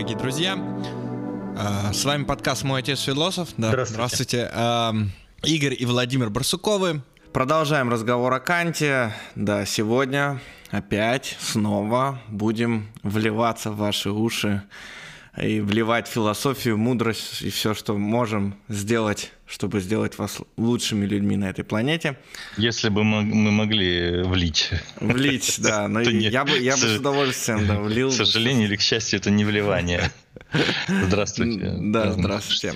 дорогие друзья. А, с вами подкаст «Мой отец философ». Да, здравствуйте. здравствуйте. Игорь и Владимир Барсуковы. Продолжаем разговор о Канте. Да, сегодня опять снова будем вливаться в ваши уши и вливать философию, мудрость и все, что можем сделать, чтобы сделать вас лучшими людьми на этой планете. Если бы мы, мы могли влить. Влить, да. Но я бы, я бы с удовольствием да, влил. К сожалению или к счастью, это не вливание. Здравствуйте. Да, здравствуйте.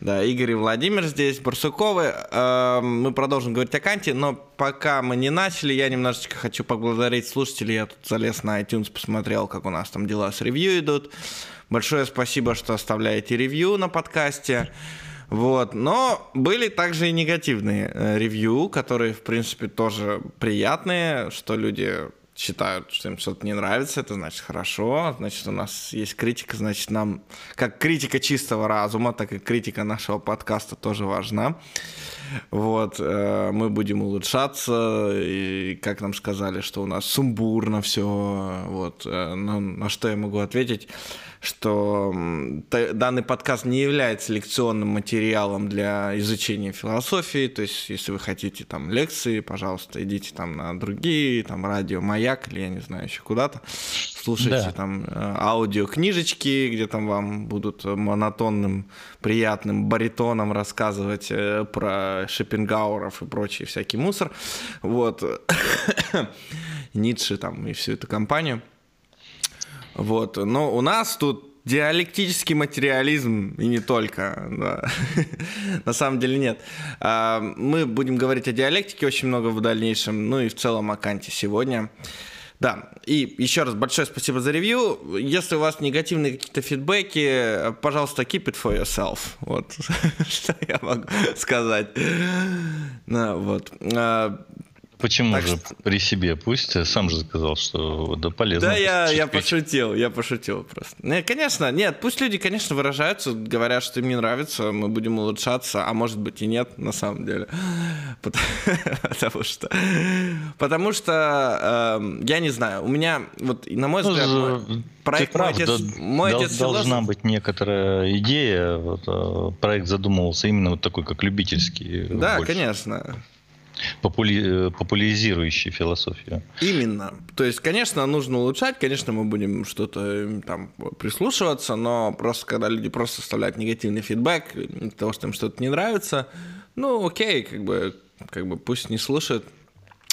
Да, Игорь и Владимир здесь, Барсуковы. Эм, мы продолжим говорить о Канте, но пока мы не начали, я немножечко хочу поблагодарить слушателей. Я тут залез на iTunes, посмотрел, как у нас там дела с ревью идут. Большое спасибо, что оставляете ревью на подкасте. Вот. Но были также и негативные э, ревью, которые, в принципе, тоже приятные, что люди считают, что им что-то не нравится, это значит хорошо, значит у нас есть критика, значит нам, как критика чистого разума, так и критика нашего подкаста тоже важна. Вот, э, мы будем улучшаться, и как нам сказали, что у нас сумбурно все, вот, э, на, на что я могу ответить, что данный подкаст не является лекционным материалом для изучения философии, то есть если вы хотите там лекции, пожалуйста, идите там на другие, там радио Маяк или я не знаю еще куда-то, слушайте да. там э, аудиокнижечки, где там вам будут монотонным, приятным баритоном рассказывать э, про Шопенгауэров и прочий всякий мусор, вот, Ницше там и всю эту компанию – вот. Но у нас тут диалектический материализм и не только. Да. На самом деле нет. А, мы будем говорить о диалектике очень много в дальнейшем, ну и в целом о Канте сегодня. Да, и еще раз большое спасибо за ревью. Если у вас негативные какие-то фидбэки, пожалуйста, keep it for yourself. Вот что я могу сказать. Вот. Почему так же что... при себе? Пусть сам же сказал, что да полезно. Да, я, я пошутил, я пошутил просто. Не, конечно, нет, пусть люди, конечно, выражаются, говорят, что им не нравится, мы будем улучшаться, а может быть и нет, на самом деле. Потому что... Потому что, э, я не знаю, у меня, вот, на мой взгляд, мой, проект прав, «Мой отец, да, мой отец Должна быть некоторая идея, вот, э, проект задумывался именно вот такой, как любительский. Да, больше. конечно попули... популяризирующий философию. Именно. То есть, конечно, нужно улучшать, конечно, мы будем что-то там прислушиваться, но просто когда люди просто оставляют негативный фидбэк из того, что им что-то не нравится, ну окей, как бы, как бы пусть не слушают,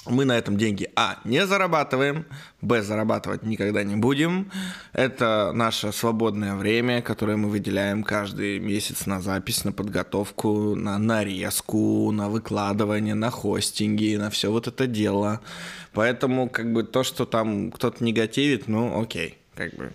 мы на этом деньги, а, не зарабатываем, б, зарабатывать никогда не будем. Это наше свободное время, которое мы выделяем каждый месяц на запись, на подготовку, на нарезку, на выкладывание, на хостинги, на все вот это дело. Поэтому, как бы, то, что там кто-то негативит, ну, окей, как бы,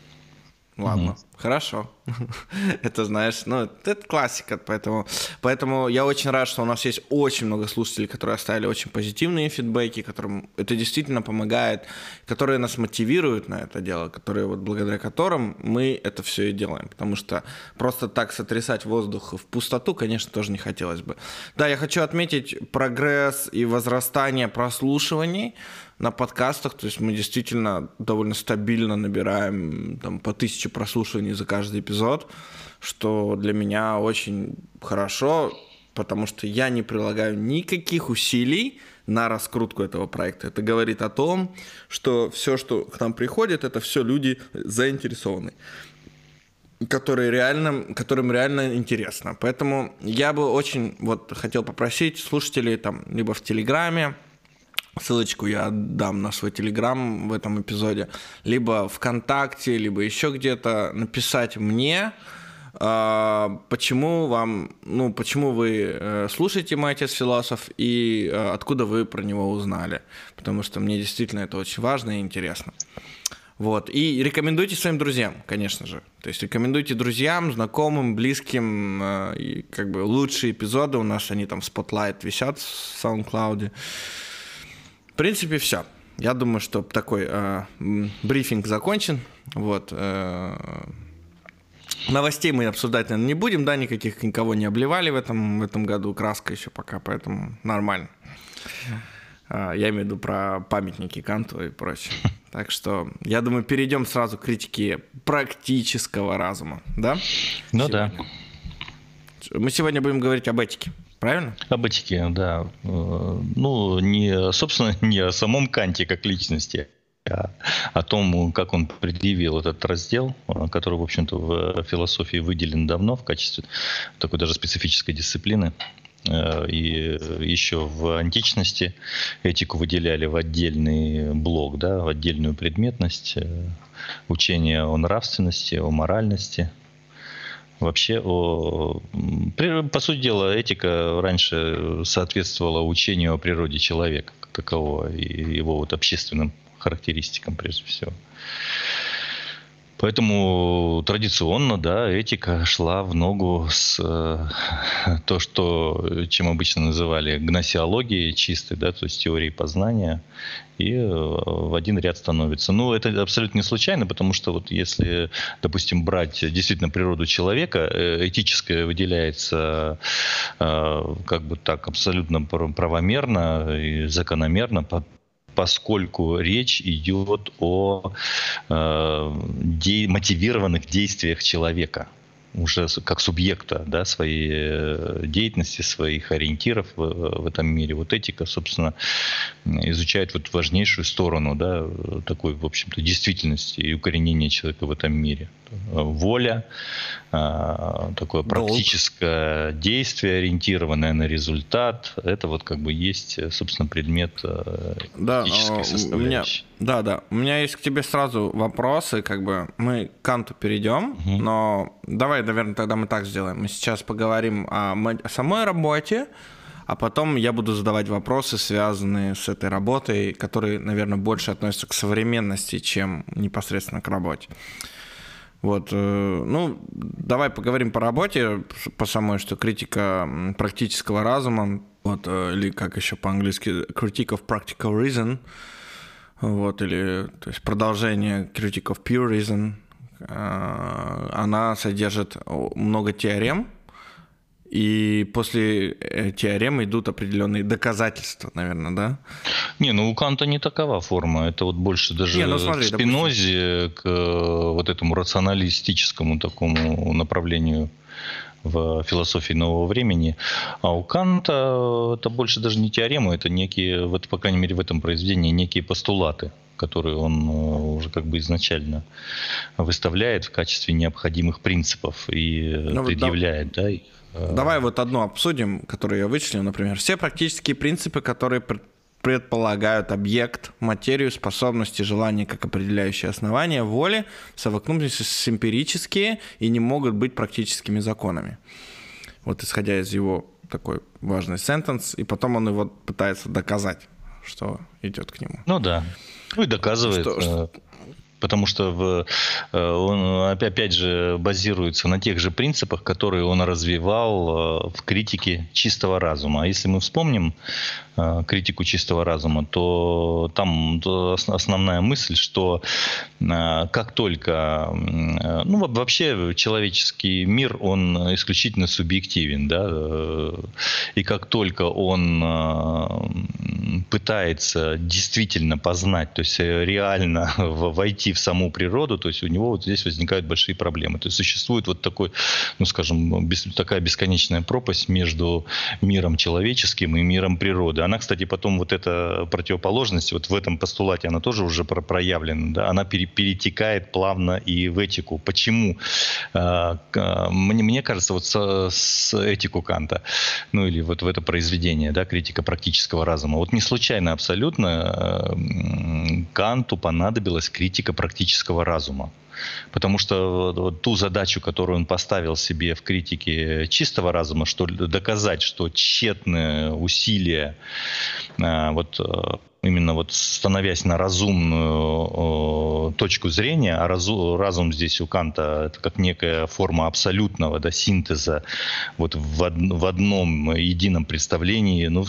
Ладно, угу. Хорошо. это знаешь, ну, это классика, поэтому, поэтому я очень рад, что у нас есть очень много слушателей, которые оставили очень позитивные фидбэки, которым это действительно помогает, которые нас мотивируют на это дело, которые вот благодаря которым мы это все и делаем, потому что просто так сотрясать воздух в пустоту, конечно, тоже не хотелось бы. Да, я хочу отметить прогресс и возрастание прослушиваний, на подкастах, то есть мы действительно довольно стабильно набираем там, по тысяче прослушиваний за каждый эпизод, что для меня очень хорошо, потому что я не прилагаю никаких усилий на раскрутку этого проекта. Это говорит о том, что все, что к нам приходит, это все люди заинтересованы которые реально, которым реально интересно. Поэтому я бы очень вот хотел попросить слушателей там либо в Телеграме, Ссылочку я дам на свой телеграм в этом эпизоде. Либо ВКонтакте, либо еще где-то написать мне, а, почему вам, ну, почему вы э, слушаете «Мой отец философ» и э, откуда вы про него узнали. Потому что мне действительно это очень важно и интересно. Вот. И рекомендуйте своим друзьям, конечно же. То есть рекомендуйте друзьям, знакомым, близким. Э, и как бы лучшие эпизоды у нас, они там в Spotlight висят в SoundCloud. В принципе, все. Я думаю, что такой э, брифинг закончен. Вот. Э, новостей мы обсуждать, наверное, не будем, да, никаких никого не обливали в этом, в этом году. Краска еще пока, поэтому нормально. А, я имею в виду про памятники Канту и прочее. Так что, я думаю, перейдем сразу к критике практического разума, да? Ну сегодня. да. Мы сегодня будем говорить об этике, правильно? Об этике, да. Э, ну, не, собственно, не о самом Канте как личности, а о том, как он предъявил этот раздел, э, который, в общем-то, в философии выделен давно в качестве такой даже специфической дисциплины. Э, и еще в античности этику выделяли в отдельный блок, да, в отдельную предметность, учение о нравственности, о моральности. Вообще, по сути дела, этика раньше соответствовала учению о природе человека как такового и его вот общественным характеристикам прежде всего. Поэтому традиционно, да, этика шла в ногу с э, то, что, чем обычно называли гносеологией чистой, да, то есть теорией познания, и э, в один ряд становится. Ну, это абсолютно не случайно, потому что вот если, допустим, брать действительно природу человека, э, этическое выделяется э, как бы так абсолютно правомерно и закономерно поскольку речь идет о э, де- мотивированных действиях человека уже как субъекта да, своей э, деятельности, своих ориентиров в, в этом мире. Вот этика, собственно, изучает вот важнейшую сторону да, такой, в общем-то, действительности и укоренения человека в этом мире. Воля, а, такое практическое Долг. действие, ориентированное на результат, это вот как бы есть, собственно, предмет э, да. У меня, да, да. У меня есть к тебе сразу вопросы, как бы мы к Канту перейдем, угу. но давай, наверное, тогда мы так сделаем. Мы сейчас поговорим о, о самой работе, а потом я буду задавать вопросы, связанные с этой работой, которые, наверное, больше относятся к современности, чем непосредственно к работе. Вот, э, ну, давай поговорим по работе, по самой, что критика практического разума, вот, э, или как еще по-английски, critique of practical reason – вот, или то есть продолжение Critic of Pure Reason, она содержит много теорем, и после э, теорем идут определенные доказательства, наверное, да? Не, ну у Канта не такова форма. Это вот больше даже не, ну, смотри, к Спинозе, допустим... к э, вот этому рационалистическому такому направлению в философии нового времени. А у Канта это больше даже не теоремы, это некие, вот, по крайней мере в этом произведении, некие постулаты которые он э, уже как бы изначально выставляет в качестве необходимых принципов и ну, предъявляет, да, их. Э. Давай вот одно обсудим, которое я вычислил, например. Все практические принципы, которые предполагают объект, материю, способности, желания как определяющие основания воли, совокупности с эмпирические и не могут быть практическими законами. Вот исходя из его такой важный сентенс, и потом он его пытается доказать, что идет к нему. Ну да. Ну и доказывает. Что, что, э, потому что в, э, он опять же базируется на тех же принципах, которые он развивал э, в критике чистого разума. А если мы вспомним критику чистого разума, то там основная мысль, что э, как только, э, ну вообще человеческий мир, он исключительно субъективен, да, и как только он пытается действительно познать, то есть реально войти в саму природу, то есть у него вот здесь возникают большие проблемы. То есть существует вот такой, ну скажем, такая бесконечная пропасть между миром человеческим и миром природы она, кстати, потом вот эта противоположность, вот в этом постулате она тоже уже проявлена, да, она перетекает плавно и в этику. Почему? А, мне, мне кажется, вот с, с этику Канта, ну или вот в это произведение, да, критика практического разума, вот не случайно абсолютно Канту понадобилась критика практического разума. Потому что ту задачу, которую он поставил себе в критике чистого разума, что доказать, что тщетные усилия а, вот, именно вот становясь на разумную точку зрения, а разум здесь у Канта это как некая форма абсолютного да, синтеза вот в, од, в одном едином представлении ну,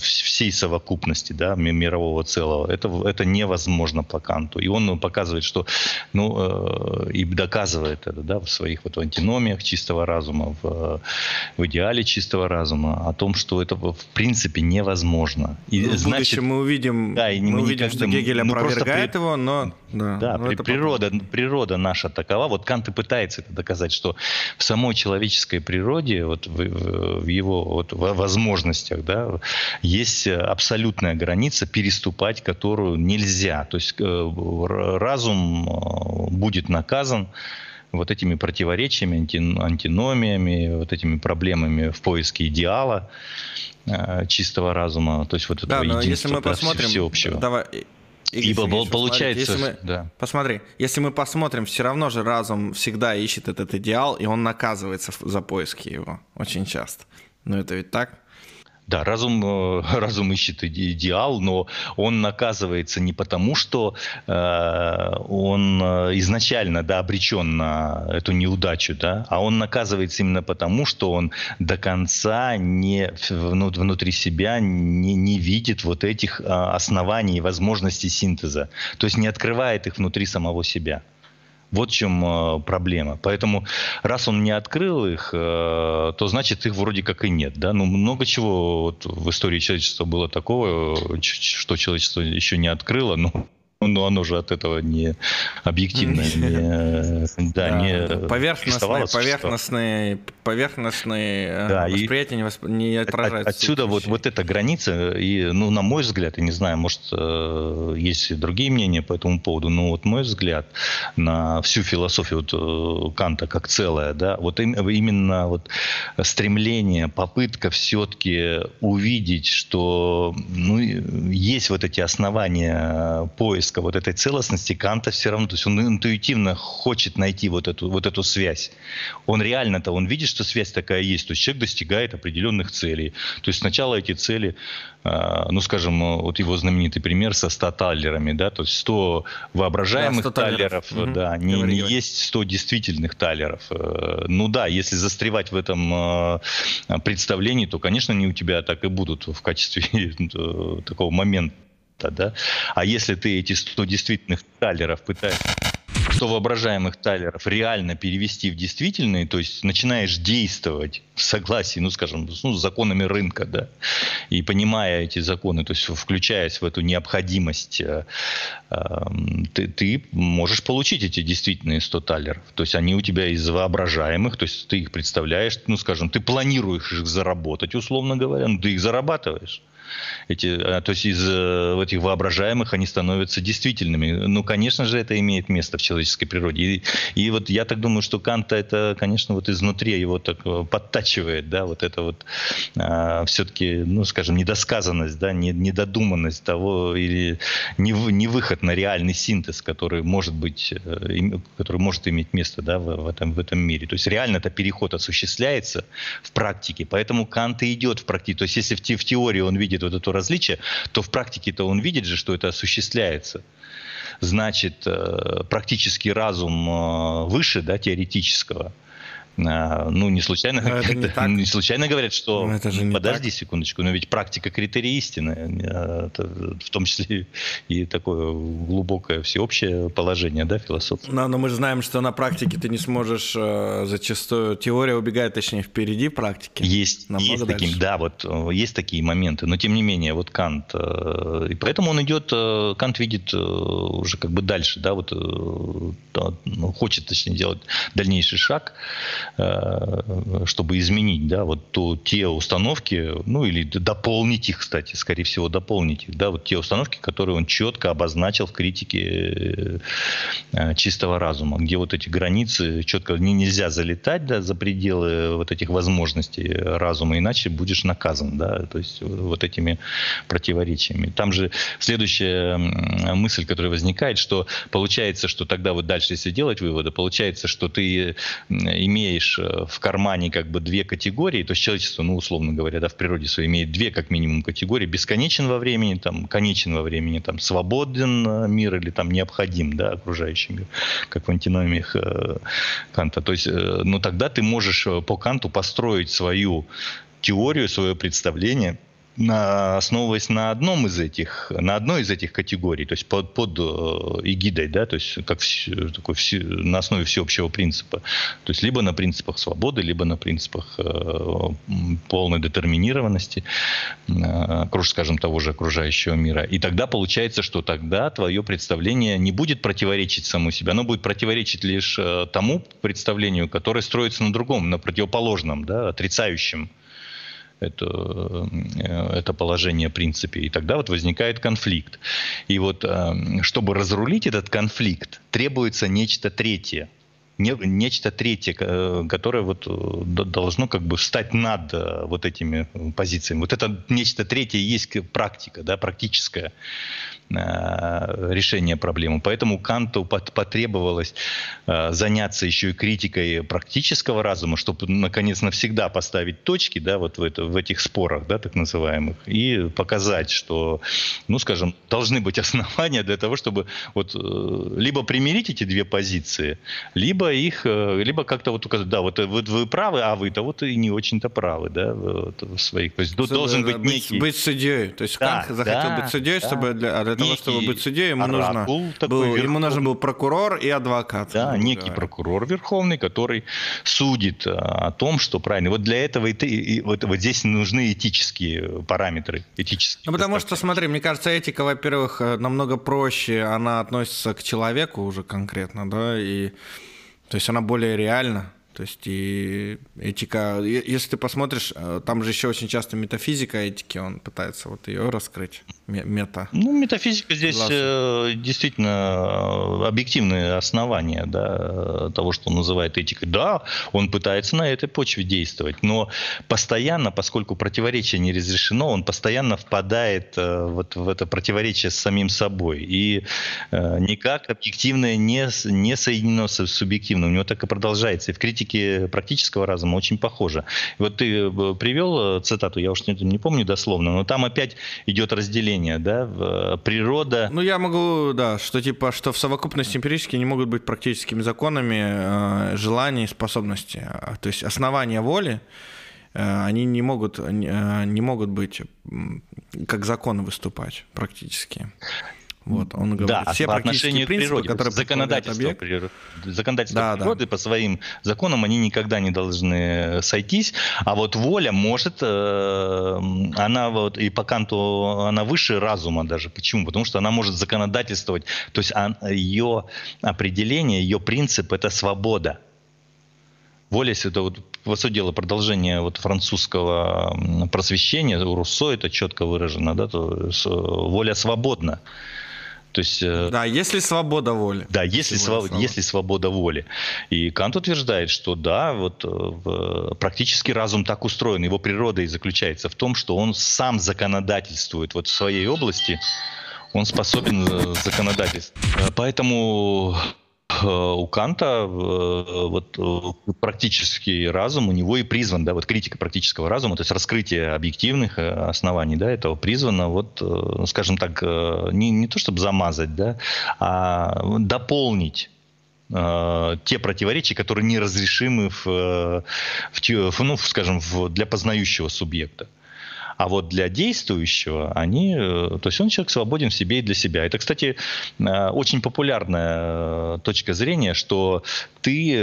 всей совокупности да, мирового целого. Это, это невозможно по Канту. И он показывает, что, ну, э, и доказывает это да, в своих вот антиномиях чистого разума, в, в идеале чистого разума, о том, что это в принципе невозможно. И, ну, значит, мы увидим, да, и мы, мы увидим, что Гегель ну, опровергает при... его, но... Да, да но при, природа, природа наша такова. Вот Кант и пытается это доказать, что в самой человеческой природе, вот в, в его вот, возможностях, да, есть абсолютная граница, переступать которую нельзя. То есть э, разум э, будет наказан вот этими противоречиями, антиномиями, вот этими проблемами в поиске идеала чистого разума, то есть вот этого да, единства, если мы посмотрим, всеобщего. Давай, Ибо Ильич, получается, если мы, да. посмотри, если мы посмотрим, все равно же разум всегда ищет этот идеал, и он наказывается за поиски его очень часто. Но это ведь так? Да, разум, э, разум ищет идеал, но он наказывается не потому, что э, он э, изначально да, обречен на эту неудачу, да, а он наказывается именно потому, что он до конца не, внутри себя не, не видит вот этих э, оснований и возможностей синтеза, то есть не открывает их внутри самого себя. Вот в чем э, проблема. Поэтому, раз он не открыл их, э, то значит их вроде как и нет. Да? Ну, много чего вот в истории человечества было такого, что человечество еще не открыло, но но оно же от этого не объективно, не, да, не поверхностные, поверхностные, поверхностные э, да, восприятия не, восп... не отражаются. Отсюда вот, вот эта граница, и, ну, на мой взгляд, я не знаю, может, э, есть другие мнения по этому поводу, но вот мой взгляд на всю философию вот, э, Канта как целое, да, вот именно вот стремление, попытка все-таки увидеть, что ну, есть вот эти основания поиска поиска вот этой целостности Канта все равно, то есть он интуитивно хочет найти вот эту, вот эту связь. Он реально-то, он видит, что связь такая есть, то есть человек достигает определенных целей. То есть сначала эти цели, а, ну, скажем, вот его знаменитый пример со 100 таллерами, да, то есть 100 воображаемых да, 100 таллеров, таллеров угу. да, не, не есть 100 действительных талеров. Э, ну да, если застревать в этом а, представлении, то, конечно, они у тебя так и будут в качестве э, такого момента да? А если ты эти 100 действительных талеров пытаешься 100 воображаемых талеров реально перевести в действительные, то есть начинаешь действовать в согласии, ну, скажем, ну, с законами рынка, да, и понимая эти законы, то есть включаясь в эту необходимость, э, э, ты, ты можешь получить эти действительные 100 талеров. То есть они у тебя из воображаемых, то есть ты их представляешь, ну, скажем, ты планируешь их заработать, условно говоря, ну, ты их зарабатываешь эти, а, то есть из э, этих воображаемых они становятся действительными. Ну, конечно же, это имеет место в человеческой природе. И, и вот я так думаю, что Канта это, конечно, вот изнутри его так э, подтачивает, да, вот это вот а, все-таки, ну, скажем, недосказанность, да, недодуманность того или не, не выход на реальный синтез, который может быть, э, который может иметь место, да, в, в этом в этом мире. То есть реально это переход осуществляется в практике, поэтому Кант и идет в практике. То есть если в, те, в теории он видит видит вот это различие, то в практике-то он видит же, что это осуществляется. Значит, э, практический разум э, выше да, теоретического – ну, не случайно, не, не случайно говорят, что но это же не подожди так. секундочку, но ведь практика критерий истины, а, это в том числе и такое глубокое всеобщее положение, да, философии. Но, но мы же знаем, что на практике ты не сможешь э, зачастую, теория убегает, точнее, впереди практики. Есть, есть такие, да, вот э, есть такие моменты, но тем не менее, вот Кант, э, и поэтому он идет, Кант видит уже как бы дальше, да, вот ну, хочет, точнее, делать дальнейший шаг, чтобы изменить, да, вот то, те установки, ну или дополнить их, кстати, скорее всего, дополнить их, да, вот те установки, которые он четко обозначил в критике э, чистого разума, где вот эти границы четко не, нельзя залетать, да, за пределы вот этих возможностей разума, иначе будешь наказан, да, то есть вот этими противоречиями. Там же следующая мысль, которая возникает, что получается, что тогда вот дальше, если делать выводы, получается, что ты, имея имеешь э, в кармане как бы две категории, то есть человечество, ну, условно говоря, да, в природе своей имеет две как минимум категории, бесконечен во времени, там, конечен во времени, там, свободен э, мир или там необходим, да, окружающий мир, как в антиномиях э, Канта. То есть, э, ну, тогда ты можешь по Канту построить свою теорию, свое представление – основываясь на одном из этих, на одной из этих категорий, то есть под, под э, эгидой, да, то есть как такой, на основе всеобщего принципа, то есть либо на принципах свободы, либо на принципах э, полной детерминированности, э, скажем, того же окружающего мира. И тогда получается, что тогда твое представление не будет противоречить самому себе, оно будет противоречить лишь э, тому представлению, которое строится на другом, на противоположном, да, отрицающем это, э, это положение в принципе. И тогда вот возникает конфликт. И вот э, чтобы разрулить этот конфликт, требуется нечто третье не, нечто третье, э, которое вот должно как бы встать над вот этими позициями. Вот это нечто третье есть практика, да, практическая. Э, решения проблемы. Поэтому Канту потребовалось э, заняться еще и критикой практического разума, чтобы наконец навсегда поставить точки да, вот в, это, в этих спорах, да, так называемых, и показать, что, ну, скажем, должны быть основания для того, чтобы вот э, либо примирить эти две позиции, либо их, либо как-то вот указать, да, вот, вот вы правы, а вы-то вот и не очень-то правы, да, вот, в своих. То есть должен быть, быть некий... Быть судьей. То есть да, Кант захотел да, быть судьей, да. чтобы для, для того, чтобы быть судьей, ему, нужно, был, ему нужен был прокурор и адвокат. Да, некий говоря. прокурор верховный, который судит а, о том, что правильно. Вот для этого и, ты, и вот, вот здесь нужны этические параметры. Этические ну, потому что, смотри, мне кажется, этика, во-первых, э, намного проще, она относится к человеку уже конкретно, да, и то есть она более реальна. То есть и этика, если ты посмотришь, э, там же еще очень часто метафизика этики, он пытается вот ее раскрыть, мета. Ну, метафизика здесь э, действительно э, объективные основания да, того, что он называет этикой. Да, он пытается на этой почве действовать, но постоянно, поскольку противоречие не разрешено, он постоянно впадает вот в это противоречие с самим собой. И никак объективное не, не соединено с субъективным. У него так и продолжается. И в критике практики практического разума очень похоже. Вот ты э, привел э, цитату, я уж не, не помню дословно, но там опять идет разделение, да, э, природа. Ну, я могу, да, что типа, что в совокупности эмпирически не могут быть практическими законами э, желаний и способностей. А, то есть основания воли, они не могут, не могут быть как законы выступать практически. Вот, он говорит, да, все по отношению к природе, которые законодательство, природы, законодательство да, природы да. по своим законам они никогда не должны сойтись, а вот воля может, э, она вот и по Канту она выше разума даже. Почему? Потому что она может законодательствовать, то есть ее определение, ее принцип это свобода. Воля это вот по сути дела продолжение вот французского просвещения, у Руссо это четко выражено, да, то есть воля свободна. То есть, э, да, если свобода воли. Да, если, своб... если свобода воли. И Кант утверждает, что да, вот э, практически разум так устроен, его природа и заключается в том, что он сам законодательствует вот в своей области, он способен э, законодательствовать. Поэтому у Канта э, вот э, практический разум у него и призван, да, вот критика практического разума, то есть раскрытие объективных оснований, да, этого призвано, вот, скажем так, не, не то чтобы замазать, да, а дополнить те противоречия, которые неразрешимы в, в, ну, скажем, в, для познающего субъекта. А вот для действующего они, э, то есть он человек свободен в себе и для себя. Это, кстати, э, очень популярная э, точка зрения, что ты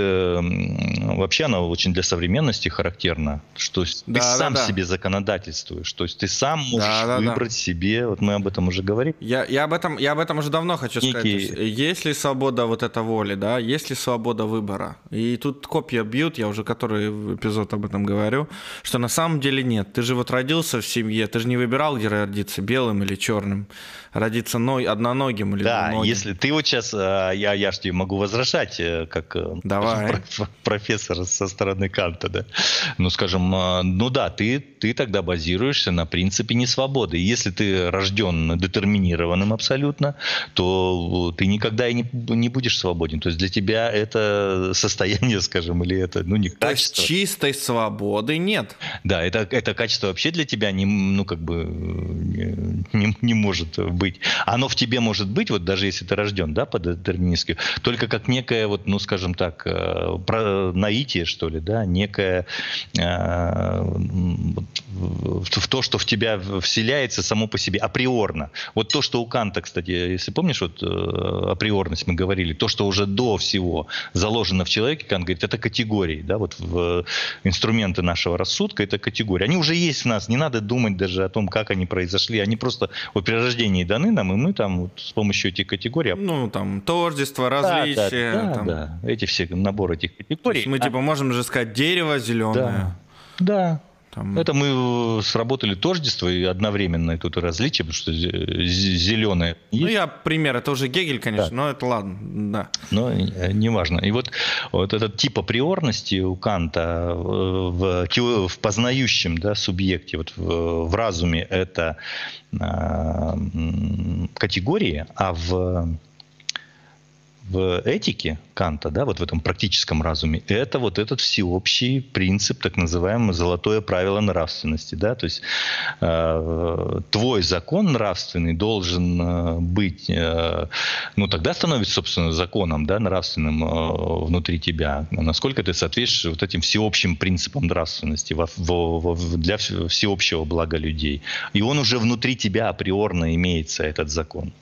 вообще она очень для современности характерна, что да, ты да, сам да. себе законодательствуешь, то есть ты сам можешь да, да, выбрать да. себе. Вот мы об этом уже говорили. Я, я об этом я об этом уже давно хочу Некий... сказать. Есть, есть ли свобода вот этой воли, да? Есть ли свобода выбора? И тут копья бьют, я уже который эпизод об этом говорю, что на самом деле нет. Ты же вот родился родился в семье, ты же не выбирал, где родиться, белым или черным. Родиться ной, одноногим или Да, двуногим. если ты вот сейчас, а, я, я же тебе могу возражать, э, как э, Давай. профессор со стороны Канта, да. Ну, скажем, ну да, ты, ты тогда базируешься на принципе несвободы. Если ты рожден детерминированным абсолютно, то ты никогда и не, не будешь свободен. То есть для тебя это состояние, скажем, или это, ну, не То есть качество. чистой свободы нет. Да, это, это качество вообще для тебя не, ну, как бы не, не- не может быть. Оно в тебе может быть, вот даже если ты рожден, да, по детерминистски, только как некое, вот, ну, скажем так, э, про наитие, что ли, да, некое э, в, то, что в тебя вселяется само по себе априорно. Вот то, что у Канта, кстати, если помнишь, вот э, априорность мы говорили, то, что уже до всего заложено в человеке, Кант говорит, это категории, да, вот в инструменты нашего рассудка, это категории. Они уже есть в нас, не надо думать даже о том, как они произошли, они просто вот при рождении даны нам, и мы там вот с помощью этих категорий... Ну, там, тождество, Да, да, различия. да, там. да, эти все, набор этих категорий. мы, А- типа, можем же сказать дерево зеленое. да, да, Там, это мы сработали тождество и одновременное тут различие, потому что зеленое Ну, я пример, это уже Гегель, конечно, Да. но это ладно, да. но э, неважно. И вот, вот этот тип априорности у Канта э, в, в познающем да, субъекте, вот в, в разуме это а, категории, а в в этике Канта, да, вот в этом практическом разуме, это вот этот всеобщий принцип, так называемое золотое правило нравственности, да, то есть э, твой закон нравственный должен э, быть, э, ну тогда становится, собственно, законом, да, нравственным э, внутри тебя, насколько ты соответствуешь вот этим всеобщим принципам нравственности во- во- во- для вс- всеобщего блага людей, и он уже внутри тебя априорно имеется этот закон.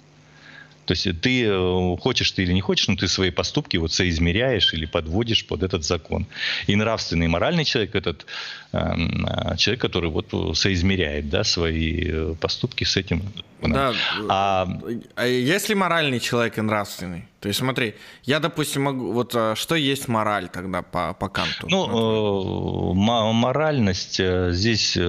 То есть ты э, хочешь ты или не хочешь, но ты свои поступки вот соизмеряешь или подводишь под этот закон. И нравственный и моральный человек этот эм, э, человек, который вот э, соизмеряет да, свои э, поступки с этим. Да. А А если моральный человек и нравственный? То есть смотри, я, допустим, могу... Вот а, что есть мораль тогда по, по Канту? Ну, э, мо- моральность э, здесь э,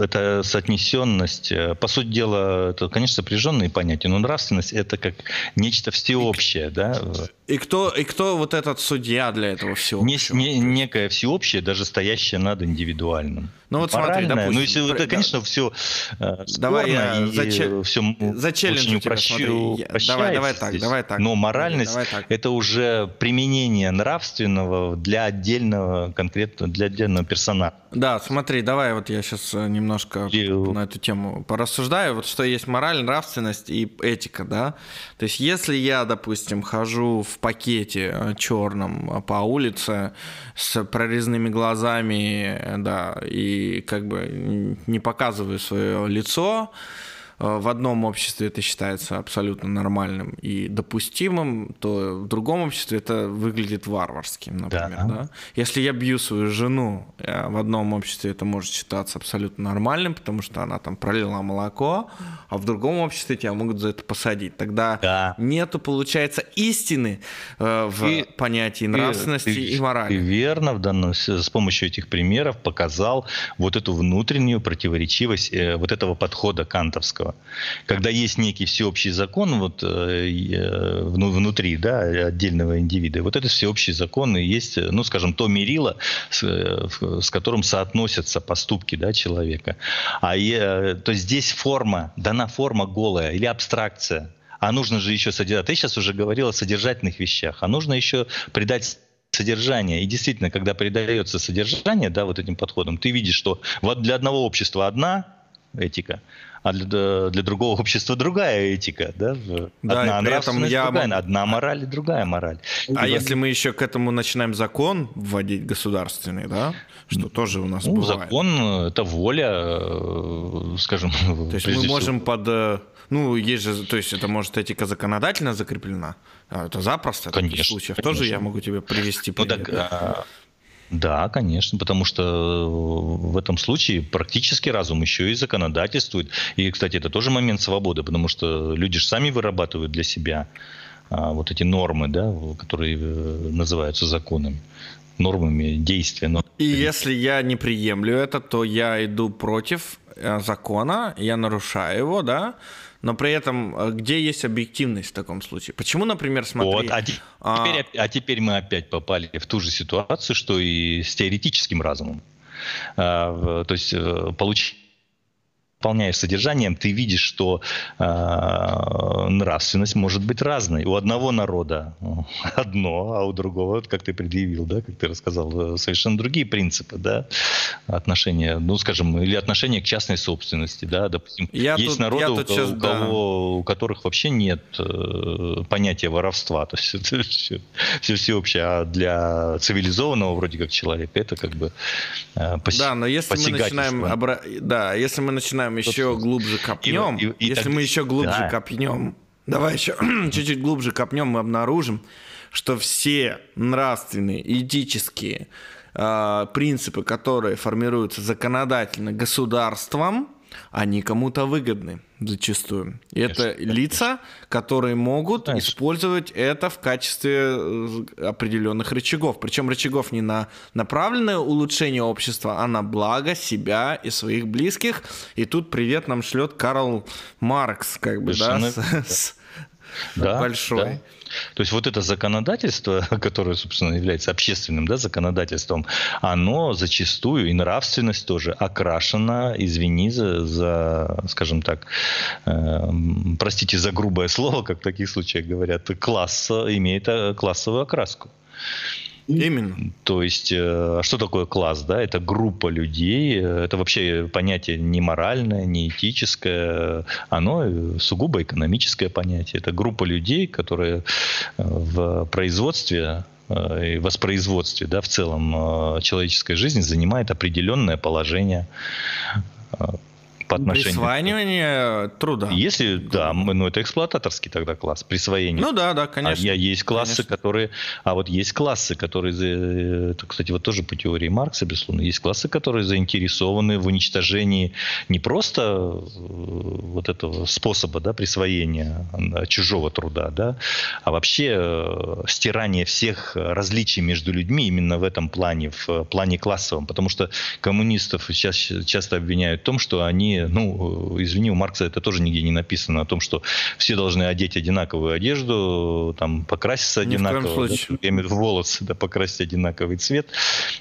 это соотнесенность. По сути дела, это, конечно, сопряженные понятия, но нравственность это как нечто всеобщее, да. И, кто, и кто вот этот судья для этого всего? Не, не- некое всеобщее, даже стоящее над индивидуальным. Ну вот смотри, Моральное, допустим, ну если это, да. конечно, все Давай я и заче- все зачелленджу очень тебя, упрощу- смотри, я- упрощается давай- давай так, здесь. давай так. Но Смотри, моральность давай так. это уже применение нравственного для отдельного конкретно для отдельного персонажа. Да, смотри, давай вот я сейчас немножко Или- на эту тему порассуждаю. Вот что есть мораль, нравственность и этика, да? То есть если я, допустим, хожу в пакете черном по улице с прорезными глазами, э, да, и как бы не показываю свое лицо, э, в одном обществе это считается абсолютно нормальным и допустимым, то в другом обществе это выглядит варварским, например. Да. Да? Если я бью свою жену, э, в одном обществе это может считаться абсолютно нормальным, потому что она там пролила молоко, а в другом обществе тебя могут за это посадить. Тогда Да. нету, получается, истины э, в Ты- понятии нравственности ты- и Ты морали. верно в данном, с с помощью этих примеров показал вот эту внутреннюю противоречивость э, вот этого подхода кантовского. Когда есть некий всеобщий закон вот, э, э, вну- внутри да, отдельного индивида, вот этот всеобщий закон и есть, э, ну, скажем, то мерило, с, э, с которым соотносятся поступки да, человека. А э, то здесь форма, дана форма голая или абстракция. А нужно же еще содержать. Ты сейчас уже говорил о содержательных вещах. А нужно еще придать содержание. И действительно, когда придается содержание, да, вот этим подходом, ты видишь, что вот для одного общества одна этика, а для, для другого общества другая этика, да? Да, одна при этом я другая, одна мораль и другая мораль. А И если мы еще к этому начинаем закон вводить государственный, да, что тоже у нас ну, бывает. закон это воля, э, скажем. То есть мы можем под... э, Ну, есть же, то есть это может этика законодательно закреплена. А Это запросто. таких Конечно, случаев конечно. тоже я могу тебе привести. Ну пример. так, а, да, конечно, потому что в этом случае практически разум еще и законодательствует. И, кстати, это тоже момент свободы, потому что люди же сами вырабатывают для себя а, вот эти нормы, да, которые э, называются законами. Нормами действия. Но... И если я не приемлю это, то я иду против э, закона, я нарушаю его, да, но при этом э, где есть объективность в таком случае? Почему, например, смотри... Вот, а, теперь, а... а теперь мы опять попали в ту же ситуацию, что и с теоретическим разумом. А, то есть э, получить наполняешь содержанием, ты видишь, что э, нравственность может быть разной. У одного народа одно, а у другого, как ты предъявил, да, как ты рассказал, совершенно другие принципы, да, отношения, ну, скажем, или отношения к частной собственности, да, допустим. Я есть тут, народы, у, сейчас, у, кого, да. у которых вообще нет э, понятия воровства, то есть это все, все всеобщее, а для цивилизованного вроде как человека это как бы э, пос, Да, но если мы начинаем, обра... да, если мы начинаем начинаем еще глубже копнем, и, и, и если так... мы еще глубже да. копнем, давай еще чуть-чуть глубже копнем, мы обнаружим, что все нравственные, этические э, принципы, которые формируются законодательно государством, они кому-то выгодны зачастую. И это лица, которые могут Конечно. использовать это в качестве э, определенных рычагов. Причем рычагов не на направленное улучшение общества, а на благо себя и своих близких. И тут привет нам шлет Карл Маркс, как бы, Совершенно... да, с, с да, большой. Да. То есть вот это законодательство, которое, собственно, является общественным да, законодательством, оно зачастую, и нравственность тоже, окрашена, извини за, за скажем так, э, простите за грубое слово, как в таких случаях говорят, класс, имеет э, классовую окраску. Именно. То есть, э, а что такое класс? Да? Это группа людей, это вообще понятие не моральное, не этическое, оно сугубо экономическое понятие. Это группа людей, которые э, в производстве э, и воспроизводстве да, в целом человеческой жизни занимает определенное положение по отношению... Присваивание труда. Если, да, ну это эксплуататорский тогда класс, присвоение. Ну да, да, конечно. А есть классы, конечно. которые... А вот есть классы, которые... Это, кстати, вот тоже по теории Маркса, безусловно. Есть классы, которые заинтересованы в уничтожении не просто э, вот этого способа да, присвоения чужого труда, да, а вообще э, стирание всех различий между людьми именно в этом плане, в плане классовом. Потому что коммунистов сейчас часто обвиняют в том, что они ну, извини, у Маркса это тоже нигде не написано о том, что все должны одеть одинаковую одежду, там, покраситься Ни одинаково, да, волосы, да, покрасить одинаковый цвет,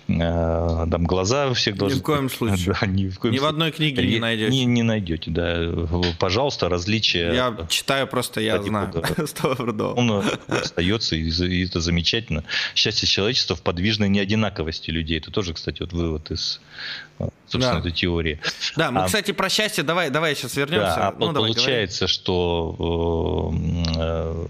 э, там, глаза у всех должны... Ни в коем случае. Да, ни в, коем ни в одной книге не найдете. Не, не найдете, да. Пожалуйста, различия... Я читаю просто, я знаю. Он остается, и это замечательно. Счастье человечества в подвижной неодинаковости людей. Это тоже, кстати, вот вывод из собственно, да. этой теории. Да, мы, а, кстати, про счастье, давай, давай сейчас вернемся. Да, а ну, получается, давай, что э,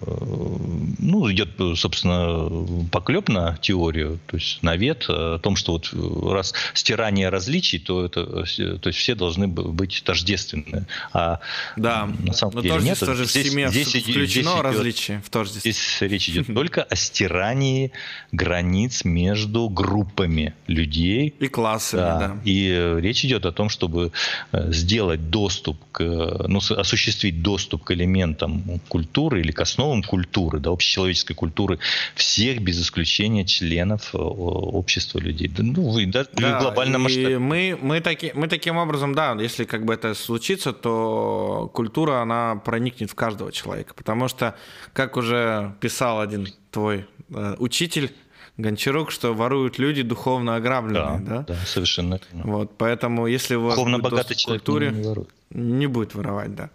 ну, идет, собственно, поклеп на теорию, то есть на вет о том, что вот раз стирание различий, то это, то есть все должны быть тождественны. А да, на самом но деле нет. Тоже здесь, в семье здесь, включено здесь идет, различие в тождестве. Здесь речь идет только о стирании границ между группами людей. И классами, да. да. И речь идет о том, чтобы э, сделать доступ к, ну, осуществить доступ к элементам культуры или к основам культуры, да, общечеловеческой культуры всех без исключения членов э, общества людей. Ну, и, да, да, в глобальном масштабе. Мы, мы, таки, мы таким образом, да, если как бы это случится, то культура, она проникнет в каждого человека. Потому что, как уже писал один твой э, учитель, Гончарук, что воруют люди духовно ограбленные, да? Да, да совершенно. Вот, поэтому если у вас духовно богатый человек культуре, не, не ворует. Не будет воровать, да.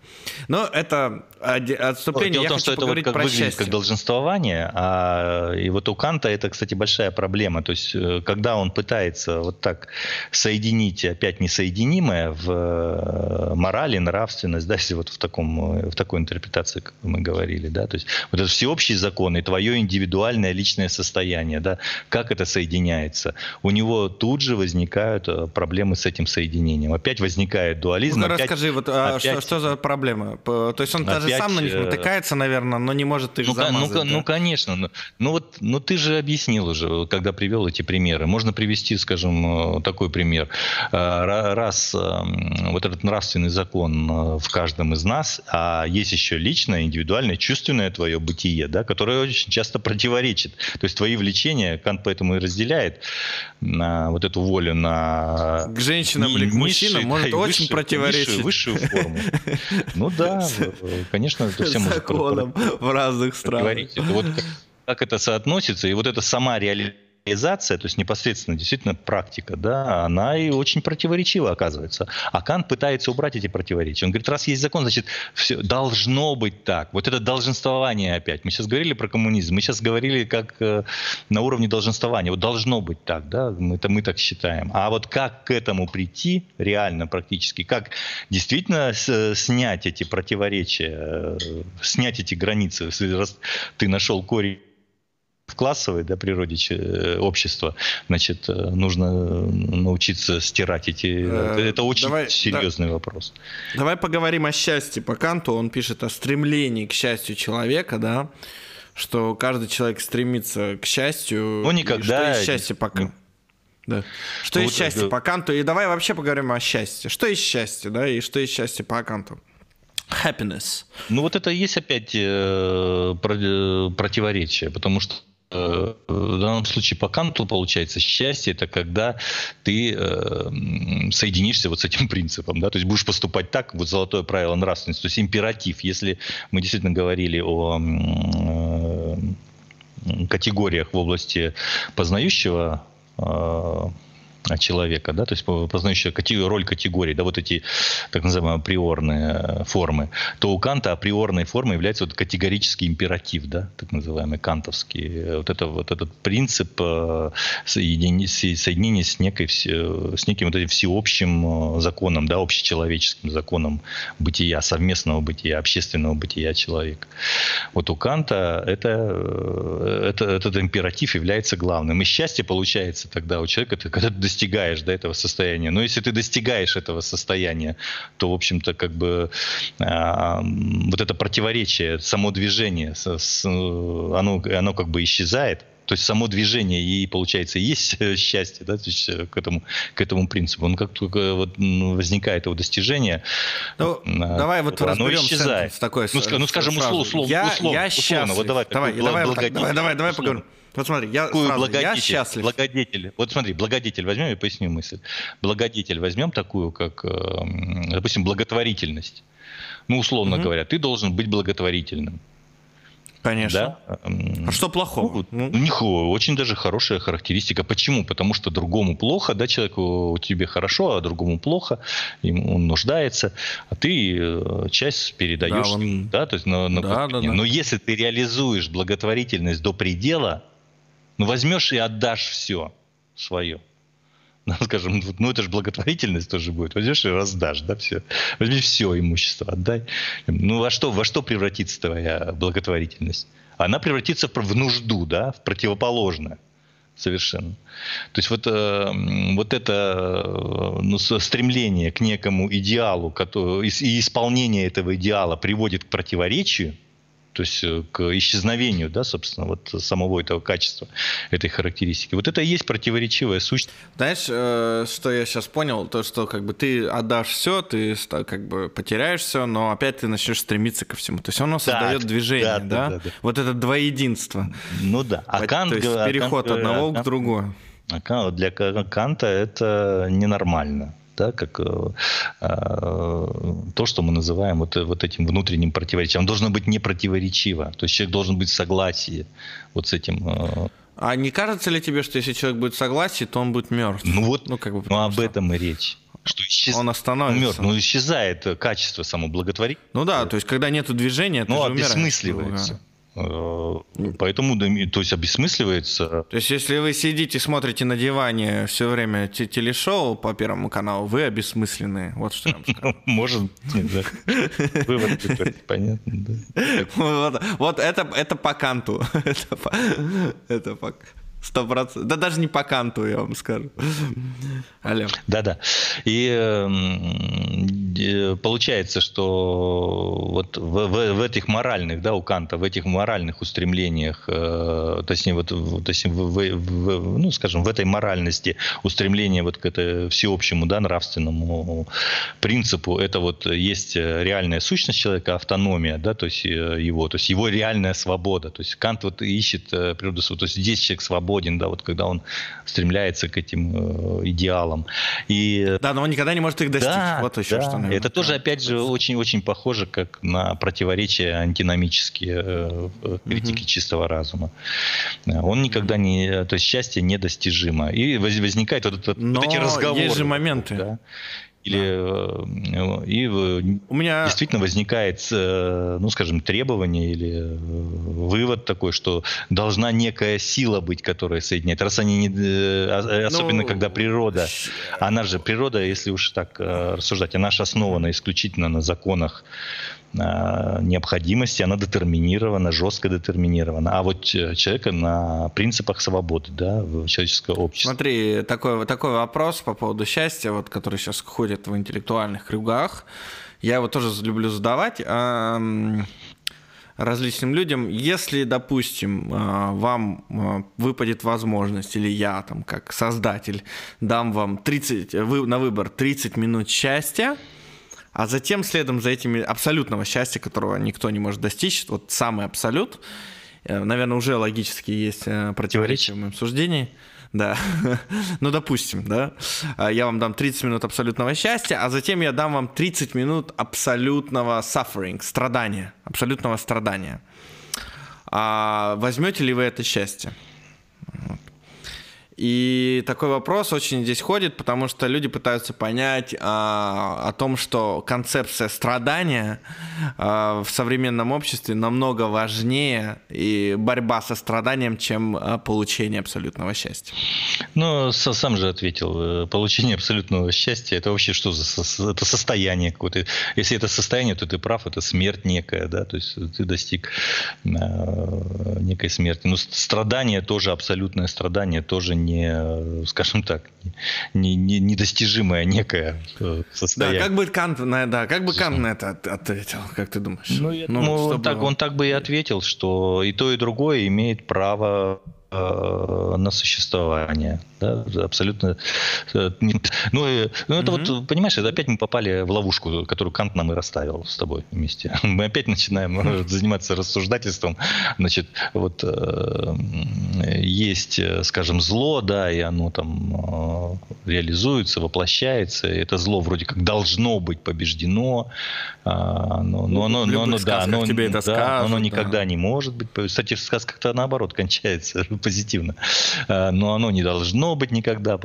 Но это отступление. Дело Я в том, что это вот как выглядит счастье. как долженствование, а и вот у Канта это, кстати, большая проблема. То есть, э, когда он пытается вот так соединить опять несоединимое в э, морали, нравственность, да, если вот в, таком, э, в такой интерпретации, как мы говорили, да, то есть вот это всеобщий закон и твое индивидуальное личное состояние, да, как это соединяется. У него тут же возникают проблемы с этим соединением. Опять возникает дуализм. Ну, опять Расскажи, вот а что, что за проблема? То есть он опять, даже сам на них э, натыкается, наверное, но не может их ну, замазать. Ну, да? ну конечно. Ну, ну вот, ну ты же объяснил уже, когда привел эти примеры. Можно привести, скажем, э, такой пример. Э, раз вот этот нравственный закон в каждом из нас, а есть еще личное, индивидуальное, чувственное твое бытие, да, которое очень часто противоречит. То есть твои влечения. Кант поэтому и разделяет на вот эту волю на... К женщинам или к мужчинам может да, очень высшую, противоречить. Высшую, высшую форму. Ну да, конечно, это все. Законом в разных странах. Вот как это соотносится, и вот эта сама реализация реализация, то есть непосредственно действительно практика, да, она и очень противоречива оказывается. А Кант пытается убрать эти противоречия. Он говорит, раз есть закон, значит, все должно быть так. Вот это долженствование опять. Мы сейчас говорили про коммунизм, мы сейчас говорили как э, на уровне долженствования. Вот должно быть так, да, мы, это мы так считаем. А вот как к этому прийти реально практически, как действительно с, снять эти противоречия, э, снять эти границы, раз ты нашел корень в классовой да, природе э, общества, значит, э, нужно научиться стирать эти... Э, это очень давай, серьезный да, вопрос. Давай поговорим о счастье. По Канту он пишет о стремлении к счастью человека, да, что каждый человек стремится к счастью. Ну, никогда... Что есть счастье пока... Ну, да. Что ну, есть счастье это... по Канту? И давай вообще поговорим о счастье. Что есть счастье, да, и что есть счастье по Канту? Happiness. Ну вот это и есть опять э, противоречие, потому что Э, в данном случае по Канту получается счастье это когда ты э, соединишься вот с этим принципом, да, то есть будешь поступать так, вот золотое правило нравственности, то есть императив. Если мы действительно говорили о э, категориях в области познающего э, человека, да, то есть познающая роль категории, да, вот эти так называемые априорные э, формы, то у Канта априорной формой является вот категорический императив, да, так называемый кантовский. Вот, это, вот этот принцип э, соединения, соединения с, некой, с неким вот этим всеобщим э, законом, да, общечеловеческим законом бытия, совместного бытия, общественного бытия человека. Вот у Канта это, это, этот императив является главным. И счастье получается тогда у человека, это когда достигаешь до этого состояния. Но если ты достигаешь этого состояния, то, в общем-то, как бы э, вот это противоречие, само движение, с, с, оно, оно как бы исчезает. То есть само движение и получается есть счастье, да, то есть э, к этому к этому принципу. Он как только вот ну, возникает его достижение, ну, а, давай вот оно исчезает. Такой, ну, ну скажем условно, условно, я, условно, я условно, вот давай, давай, давай, давай, давай, давай поговорим. Вот смотри, я, сразу, я счастлив. Благодетель. Вот смотри, благодетель возьмем, я поясню мысль. Благодетель возьмем такую, как, эм, допустим, благотворительность. Ну, условно угу. говоря, ты должен быть благотворительным. Конечно. Да? А что плохого? Ну, у них очень даже хорошая характеристика. Почему? Потому что другому плохо, да, человеку тебе хорошо, а другому плохо, ему он нуждается, а ты э, часть передаешь, да, он... да то есть на, на да, да, да. Но если ты реализуешь благотворительность до предела, ну, возьмешь и отдашь все свое. Ну, скажем, ну это же благотворительность тоже будет. Возьмешь и раздашь, да, все. Возьми все имущество, отдай. Ну, во что, во что превратится твоя благотворительность? Она превратится в нужду, да, в противоположное совершенно. То есть вот, э, вот это э, ну, стремление к некому идеалу который, и исполнение этого идеала приводит к противоречию, то есть э, к исчезновению, да, собственно, вот самого этого качества, этой характеристики. Вот это и есть противоречивая сущность. Знаешь, э, что я сейчас понял, то, что как бы ты отдашь все, ты как бы потеряешь все, но опять ты начнешь стремиться ко всему. То есть оно создает да, движение, да, да? Да, да, да? Вот это двоединство. Ну да. А Кант, то есть переход Кант, одного Кант, к другому. А для Канта это ненормально да, как э, э, то, что мы называем вот, вот этим внутренним противоречием. Он должно быть не противоречиво, то есть человек должен быть в согласии вот с этим. Э. А не кажется ли тебе, что если человек будет в согласии, то он будет мертв? Ну вот, ну, как бы, ну, об что... этом и речь что исчез... он остановится. Мертв, но исчезает качество само благотворительности. Ну да, то есть когда нет движения, ну, обесмысливается. Умираешь. Э, поэтому, то есть, обесмысливается. То есть, если вы сидите, смотрите на диване все время телешоу по Первому каналу, вы обесмысленные. Вот что я вам скажу. Может, да. Вывод понятно, да. Вот это это по канту. Это по Сто процентов. Да даже не по канту, я вам скажу. Алло. Да-да. И э, получается, что вот в, в, в этих моральных, да, у Канта, в этих моральных устремлениях, э, точнее, вот, точнее в, в, в, ну, скажем, в этой моральности устремления вот к это всеобщему, да, нравственному принципу, это вот есть реальная сущность человека, автономия, да, то есть э, его, то есть его реальная свобода. То есть Кант вот ищет природу, то есть здесь человек свободен свободен, да, вот когда он стремляется к этим э, идеалам. И, да, но он никогда не может их достичь. Да, вот еще да. что. Наверное, это тоже, опять же, очень-очень похоже как на противоречия антиномические э, критики угу. чистого разума. Он никогда не... То есть счастье недостижимо. И возникает вот, вот, вот эти разговоры. есть же моменты. Да? Или. Э, и у меня действительно возникает, э, ну, скажем, требование или э, вывод такой, что должна некая сила быть, которая соединяет. Раз они не, особенно ну, когда природа, она же природа, если уж так рассуждать, она же основана исключительно на законах необходимости, она детерминирована, жестко детерминирована. А вот человека на принципах свободы, да, в человеческое общество. Смотри, такой, такой вопрос по поводу счастья, вот, который сейчас ходит в интеллектуальных кругах. Я его тоже люблю задавать различным людям. Если, допустим, а, вам а, выпадет возможность, или я там как создатель дам вам 30, на выбор 30 минут счастья, а затем следом за этими абсолютного счастья, которого никто не может достичь, вот самый абсолют, э, наверное, уже логически есть э, противоречие в моем суждении. Да, ну допустим, да, а, я вам дам 30 минут абсолютного счастья, а затем я дам вам 30 минут абсолютного suffering, страдания, абсолютного страдания. А возьмете ли вы это счастье? И такой вопрос очень здесь ходит, потому что люди пытаются понять а, о том, что концепция страдания а, в современном обществе намного важнее и борьба со страданием, чем а, получение абсолютного счастья. Ну, сам же ответил. Э, получение абсолютного счастья это вообще что за это состояние какое-то? Если это состояние, то ты прав, это смерть некая, да, то есть ты достиг э, некой смерти. Но страдание тоже абсолютное страдание тоже не, скажем так, не, не, недостижимое некое э, состояние. Да, как бы Кант, да, как бы Кант на это ответил, как ты думаешь? Ну, я ну, думаю, он, так, он так бы и ответил, что и то, и другое имеет право Э, на существование. Да, абсолютно. Э, ну, ну это mm-hmm. вот, понимаешь, это опять мы попали в ловушку, которую Кант нам и расставил с тобой вместе. Мы опять начинаем э, заниматься рассуждательством. Значит, вот есть, скажем, зло, да, и оно там реализуется, воплощается. И это зло вроде как должно быть побеждено. А, но, но, но, но, но да, оно, тебе это да, скажут, оно никогда да. не может быть. Кстати, в сказках-то наоборот кончается позитивно. Э, но оно не должно быть никогда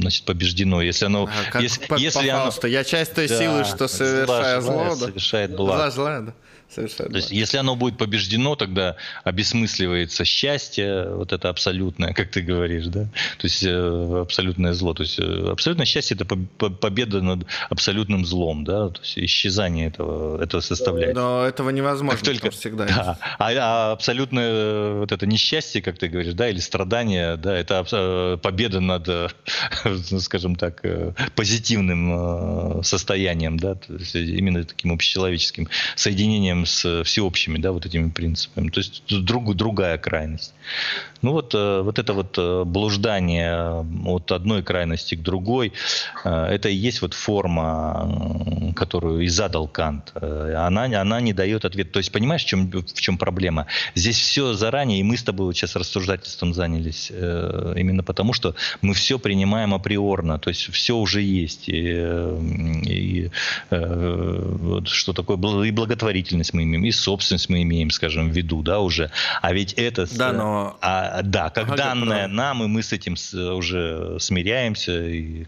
значит, побеждено. Если оно... А, как, если, если оно, я часть той да, силы, что совершая зло, зло да? совершает благо. Зла, зла, да. Совершенно. То есть, если оно будет побеждено, тогда обесмысливается счастье, вот это абсолютное, как ты говоришь, да? То есть э, абсолютное зло. То есть э, абсолютное счастье это победа над абсолютным злом, да? То есть исчезание этого, этого составляет. Но этого невозможно как только всегда. Да. А, а абсолютное э, вот это несчастье, как ты говоришь, да, или страдание, да, это победа над, скажем так, позитивным состоянием, да, то есть именно таким общечеловеческим соединением с всеобщими, да, вот этими принципами. То есть друг, другая крайность. Ну вот, э, вот это вот э, блуждание от одной крайности к другой, э, это и есть вот форма, которую и задал Кант. Она, она не дает ответ. То есть понимаешь, в чем, в чем проблема? Здесь все заранее, и мы с тобой вот сейчас рассуждательством занялись, именно потому что мы все принимаем априорно, то есть все уже есть. И, и что такое и благотворительность мы имеем, и собственность мы имеем, скажем, в виду, да, уже. А ведь это... Да, но... А, да, как ага, данное нам, и мы с этим уже смиряемся и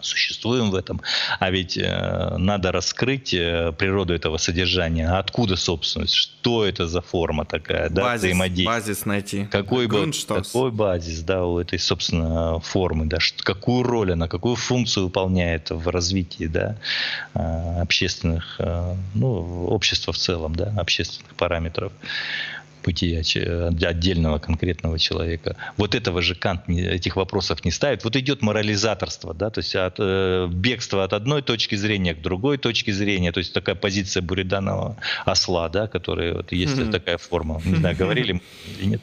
существуем в этом. А ведь э, надо раскрыть э, природу этого содержания. Откуда собственность? Что это за форма такая? Да, базис, базис найти. Какой, ба- какой базис да, у этой, собственно, формы? Да? Какую роль она, какую функцию выполняет в развитии да, э, общественных, э, ну, общества в целом, да, общественных параметров бытия отдельного конкретного человека. Вот этого же Кант не, этих вопросов не ставит. Вот идет морализаторство, да, то есть от, э, бегство от одной точки зрения к другой точке зрения, то есть такая позиция буриданова осла, да, которая вот есть mm-hmm. такая форма. Не знаю, говорили или нет.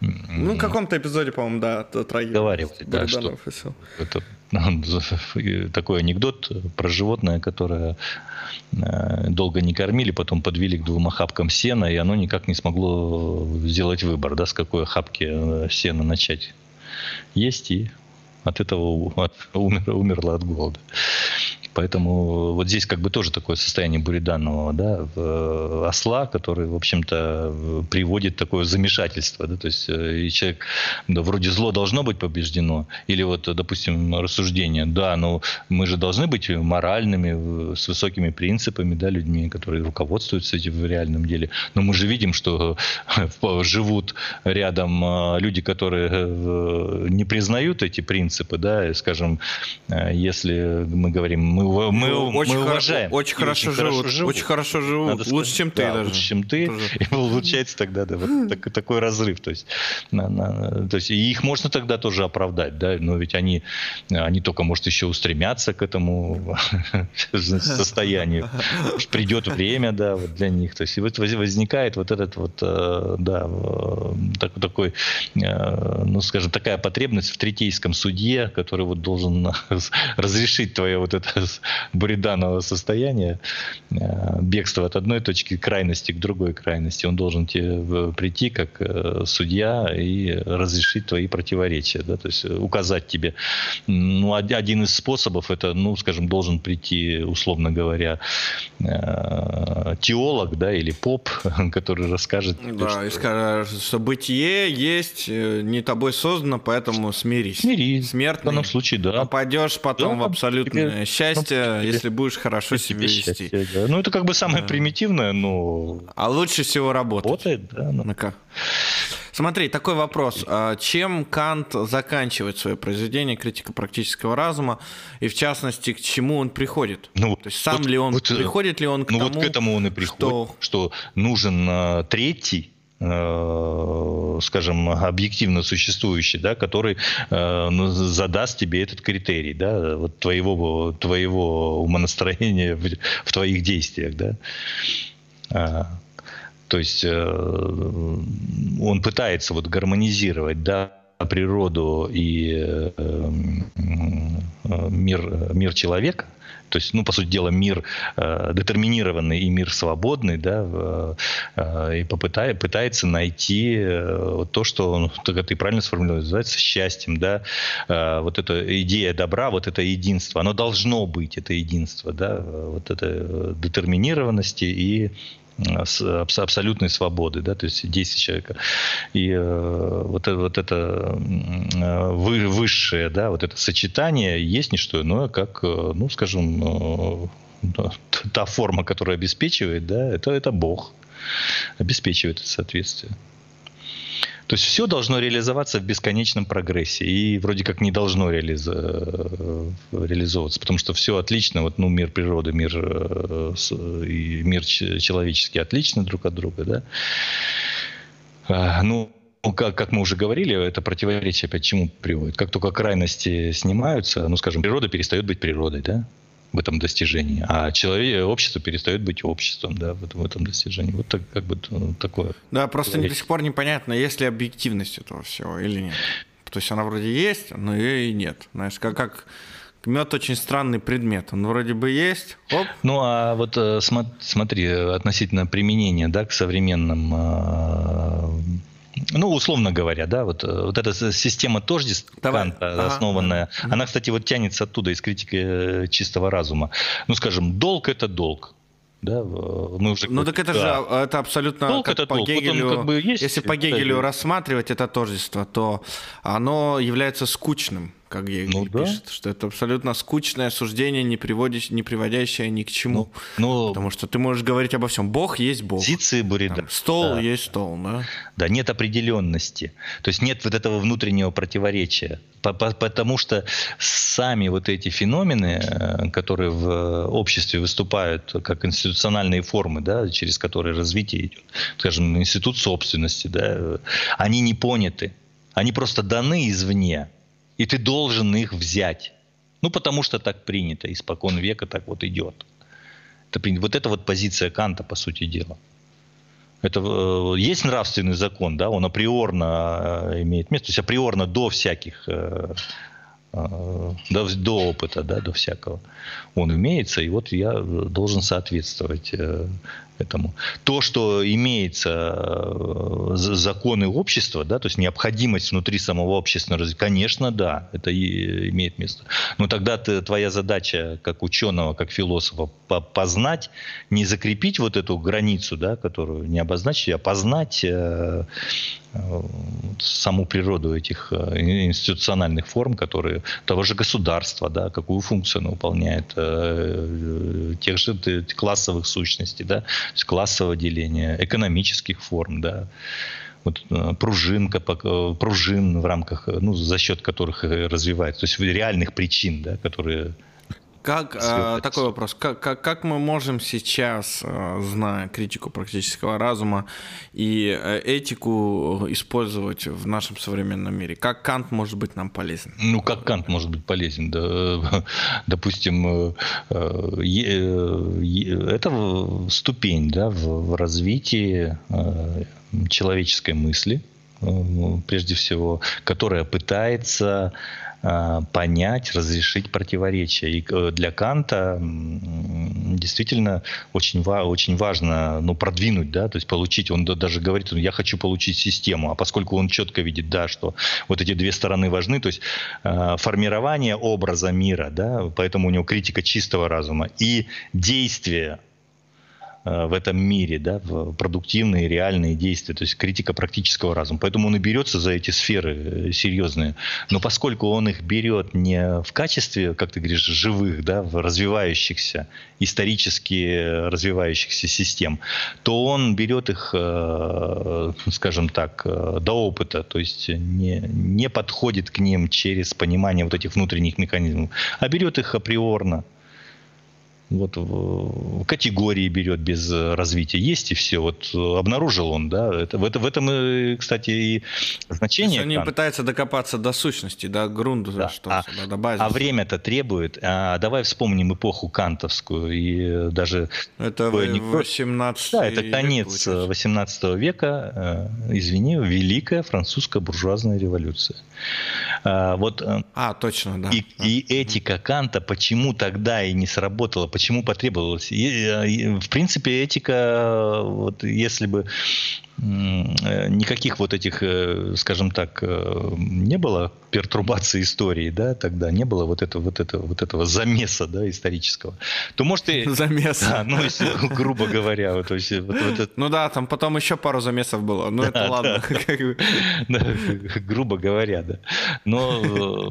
Ну, в каком-то эпизоде, по-моему, да, Говорил, да, что это такой анекдот про животное, которое э, долго не кормили, потом подвели к двум охапкам сена, и оно никак не смогло сделать выбор, да, с какой охапки э, сена начать есть, и от этого умер, умерла от голода. Поэтому вот здесь как бы тоже такое состояние буриданного да, э, осла, который, в общем-то, приводит такое замешательство. Да, то есть э, и человек, да, вроде зло должно быть побеждено, или вот, допустим, рассуждение, да, но мы же должны быть моральными, с высокими принципами, да, людьми, которые руководствуются этим в реальном деле. Но мы же видим, что э, живут рядом люди, которые не признают эти принципы, да, скажем, если мы говорим, мы мы, мы, очень мы уважаем. Очень, хорошо, очень живут, живут. Очень хорошо живут. Надо лучше, сказать, чем ты да, даже. Лучше, чем ты. Тоже. И получается тогда да, вот так, такой разрыв. То есть, на, на, то есть и их можно тогда тоже оправдать, да, но ведь они, они только, может, еще устремятся к этому состоянию. Придет время, да, вот для них. То есть и вот возникает вот этот вот, э, да, так, такой, э, ну, скажем, такая потребность в третейском судье, который вот должен разрешить твое вот это буриданного состояния, э, бегства от одной точки крайности к другой крайности. Он должен тебе прийти как э, судья и разрешить твои противоречия. Да? То есть указать тебе. Ну, один из способов это, ну, скажем, должен прийти, условно говоря, э, теолог, да, или поп, который расскажет. Да, что... и скажет, что бытие есть не тобой создано, поэтому смирись. Смирись. Смертный. В данном случае, да. Попадешь потом да, в абсолютное счастье, ну, если будешь хорошо себя вести. Да. Ну, это как бы самое да. примитивное, но... А лучше всего работать. Работает, да. Ну. Ну-ка. Смотри, такой вопрос. А чем Кант заканчивает свое произведение «Критика практического разума», и в частности, к чему он приходит? Ну, То есть сам вот, ли он, вот, приходит ли он к ну, тому, вот к этому он и приходит, что, что нужен uh, третий, Э, скажем, объективно существующий, да, который э, ну, задаст тебе этот критерий, да, вот твоего, твоего умонастроения в, в твоих действиях, да. А, то есть э, он пытается вот гармонизировать, да, природу и э, э, мир, мир человека, то есть, ну, по сути дела, мир э, детерминированный и мир свободный, да, э, и попытай, пытается найти э, то, что, ну, ты правильно сформулировал, называется счастьем, да, э, вот эта идея добра, вот это единство, оно должно быть, это единство, да, вот это э, детерминированности и абсолютной свободы, да, то есть действия человека. И э, вот это, вот это э, высшее, да, вот это сочетание есть не что иное, как, э, ну, скажем, э, та форма, которая обеспечивает, да, это, это Бог обеспечивает это соответствие. То есть все должно реализоваться в бесконечном прогрессе и вроде как не должно реализ... Э, реализовываться, потому что все отлично, вот ну мир природы, мир э, мир человеческий отлично друг от друга, да. А, ну, как, как мы уже говорили, это противоречие опять чему приводит? Как только крайности снимаются, ну, скажем, природа перестает быть природой, да? В этом достижении, а человек, общество перестает быть обществом, да, в, в этом достижении. Вот так, как бы ну, такое. Да, просто до сих пор непонятно, есть ли объективность этого всего или нет. То есть она вроде есть, но ее и нет. Знаешь, как, как мед очень странный предмет. Он вроде бы есть. Оп. Ну а вот э, смотри, относительно применения да, к современным а, ну, условно говоря, да, вот, э, вот эта система тождеств Давай. Канта, основанная, ага. она, кстати, вот тянется оттуда, из критики э, чистого разума. Ну, скажем, долг – это долг. Да, мы уже ну так это да. же это абсолютно долг как это по долг. Гегелю, вот как бы есть, если по Гегелю да, рассматривать это тождество, то оно является скучным как Гегель ну, пишет, да. что это абсолютно скучное суждение, не, приводящее, не приводящее ни к чему. Ну, ну, Потому что ты можешь говорить обо всем. Бог есть Бог. Позиции Бурида. Там, стол да. есть стол, да? Да, нет определенности. То есть нет вот этого внутреннего противоречия. Потому что сами вот эти феномены, э, которые в обществе выступают как институциональные формы, да, через которые развитие идет, скажем, институт собственности, да, они не поняты. Они просто даны извне и ты должен их взять. Ну, потому что так принято, испокон века так вот идет. Это, вот это вот позиция Канта, по сути дела. Это э, есть нравственный закон, да, он априорно э, имеет место, то есть априорно до всяких э, до, до опыта, да, до всякого. Он имеется, и вот я должен соответствовать этому. То, что имеется э, законы общества, да, то есть необходимость внутри самого общественного развития, конечно, да, это и имеет место. Но тогда ты, твоя задача как ученого, как философа познать, не закрепить вот эту границу, да, которую не обозначить, а познать э, э, саму природу этих институциональных форм, которые того же государства, да, какую функцию оно выполняет, тех же классовых сущностей, да, классового деления, экономических форм, да, вот э, пружинка, э, пружин в рамках, э, ну, за счет которых развивается, то есть реальных причин, да, которые как, э, такой вопрос. Как, как, как мы можем сейчас, э, зная критику практического разума и э, этику, использовать в нашем современном мире? Как Кант может быть нам полезен? Ну, как Кант может быть полезен? Да, допустим, э, э, это ступень да, в, в развитии э, человеческой мысли, э, прежде всего, которая пытается понять, разрешить противоречия. И э, для Канта действительно очень, очень важно ну, продвинуть, да, то есть получить, он даже говорит, я хочу получить систему, а поскольку он четко видит, да, что вот эти две стороны важны, то есть э, формирование образа мира, да, поэтому у него критика чистого разума и действие Э, в этом мире, да, в продуктивные, реальные действия, то есть критика практического разума. Поэтому он и берется за эти сферы э, серьезные. Но поскольку он их берет не в качестве, как ты говоришь, живых, да, в развивающихся, исторически развивающихся систем, то он берет их, э, скажем так, до опыта, то есть не, не подходит к ним через понимание вот этих внутренних механизмов, а берет их априорно, вот в категории берет без развития. Есть и все. Вот обнаружил он, да. Это, в, это, в этом, кстати, и значение. они пытаются докопаться до сущности, до грунта, да. что а, до базы. А время-то требует. А, давай вспомним эпоху кантовскую и даже... Это 18 Да, это конец век, 18 века, э, извини, Великая французская буржуазная революция. А, вот, э, а точно, да. И, и этика Канта почему тогда и не сработала, почему потребовалось? И, и, в принципе, этика, вот если бы Э, никаких вот этих, э, скажем так, э, не было пертурбации истории, да, тогда не было вот этого, вот этого, вот этого замеса, да, исторического, то может и... Замеса. Да, ну, если, грубо говоря, вот, то есть, вот, вот это... Ну да, там потом еще пару замесов было, ну да, это ладно. Да, грубо говоря, да. Но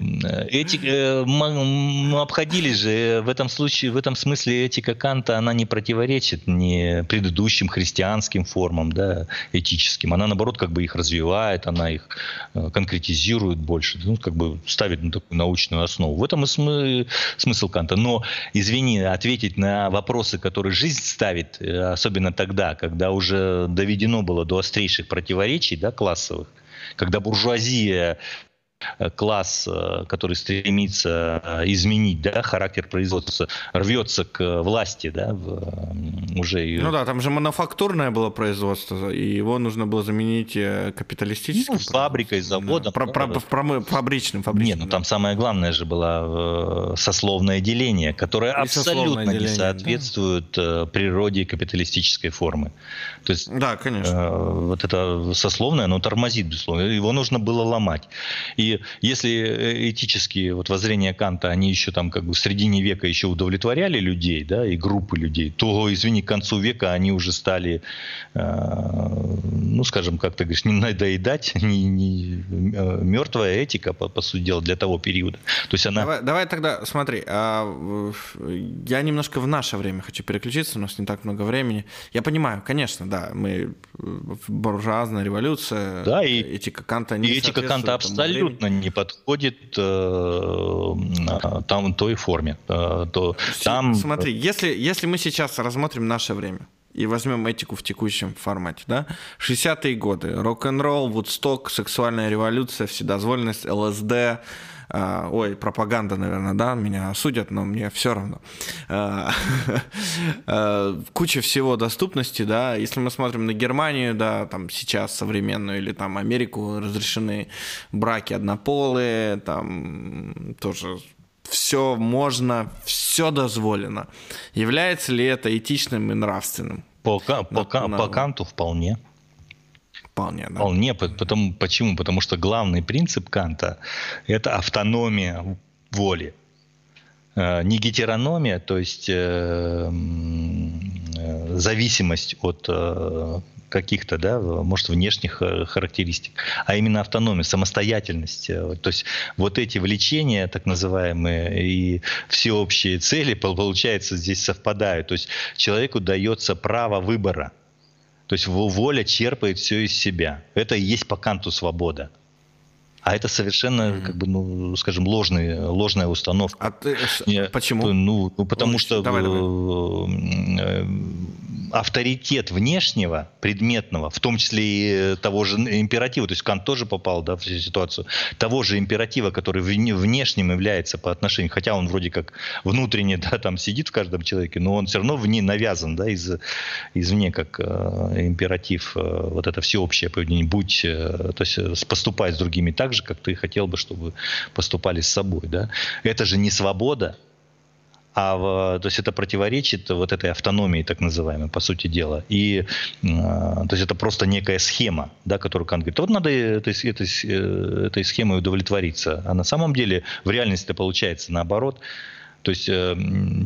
эти, мы обходились же, в этом случае, в этом смысле этика Канта, она не противоречит ни предыдущим христианским формам, да, этическим. Она, наоборот, как бы их развивает, она их э, конкретизирует больше, ну, как бы ставит на такую научную основу. В этом и смы- смысл Канта. Но, извини, ответить на вопросы, которые жизнь ставит, э, особенно тогда, когда уже доведено было до острейших противоречий да, классовых, когда буржуазия класс, э, который стремится э, изменить да, характер производства, рвется к власти, да, в, уже... Ну да, там же мануфактурное было производство, и его нужно было заменить капиталистическим. Ну, фабрикой, заводом. Да. Про, про, про, фабричным, фабричным. Нет, ну да. там самое главное же было сословное деление, которое и абсолютно деление, не соответствует да. природе капиталистической формы. То есть, да, конечно. Вот это сословное, оно тормозит, безусловно. Его нужно было ломать. И если э, этические вот воззрения Канта, они еще там как бы в середине века еще удовлетворяли людей, да, и группы людей, то, извини, к концу века они уже стали, э, ну, скажем, как ты говоришь, не надоедать, не, не э, мертвая этика, по, по сути дела, для того периода. То есть она... Давай, давай тогда, смотри, а, я немножко в наше время хочу переключиться, у нас не так много времени. Я понимаю, конечно, да, мы буржуазная революция, да, и этика Канта не и этика Канта абсолютно абсолютно не подходит э, там той форме. Э, то, там... Смотри, если, если мы сейчас рассмотрим наше время, и возьмем этику в текущем формате, да? 60-е годы, рок-н-ролл, Вудсток, сексуальная революция, вседозволенность, ЛСД, ой, пропаганда, наверное, да, меня осудят, но мне все равно. А, а, куча всего доступности, да, если мы смотрим на Германию, да, там сейчас современную, или там Америку, разрешены браки однополые, там тоже все можно, все дозволено. Является ли это этичным и нравственным? По, по, на, на... по Канту вполне. Вполне, да. Вполне. Потому, почему? Потому что главный принцип Канта – это автономия воли. Э, не гетерономия, то есть э, э, зависимость от каких-то, да, может, внешних характеристик, а именно автономия, самостоятельность. То есть вот эти влечения, так называемые, и всеобщие цели, получается, здесь совпадают. То есть человеку дается право выбора – то есть воля черпает все из себя. Это и есть по Канту свобода. А это совершенно, mm-hmm. как бы, ну, скажем, ложный, ложная установка. А ты, Не, почему? Ну, ну потому ну, что давай, давай. Э, авторитет внешнего, предметного, в том числе и того же императива, то есть Кант тоже попал да, в эту ситуацию, того же императива, который внешним является по отношению, хотя он вроде как внутренне да, там сидит в каждом человеке, но он все равно вне навязан да, из, извне как э, императив, э, вот это всеобщее поведение, будь, э, то есть э, поступай с другими так же, как ты хотел бы, чтобы поступали с собой. Да? Это же не свобода, а в, то есть это противоречит вот этой автономии, так называемой, по сути дела. И то есть это просто некая схема, да, которую Кант говорит, вот надо этой, этой, э, этой схемой удовлетвориться. А на самом деле в реальности получается наоборот. То есть э,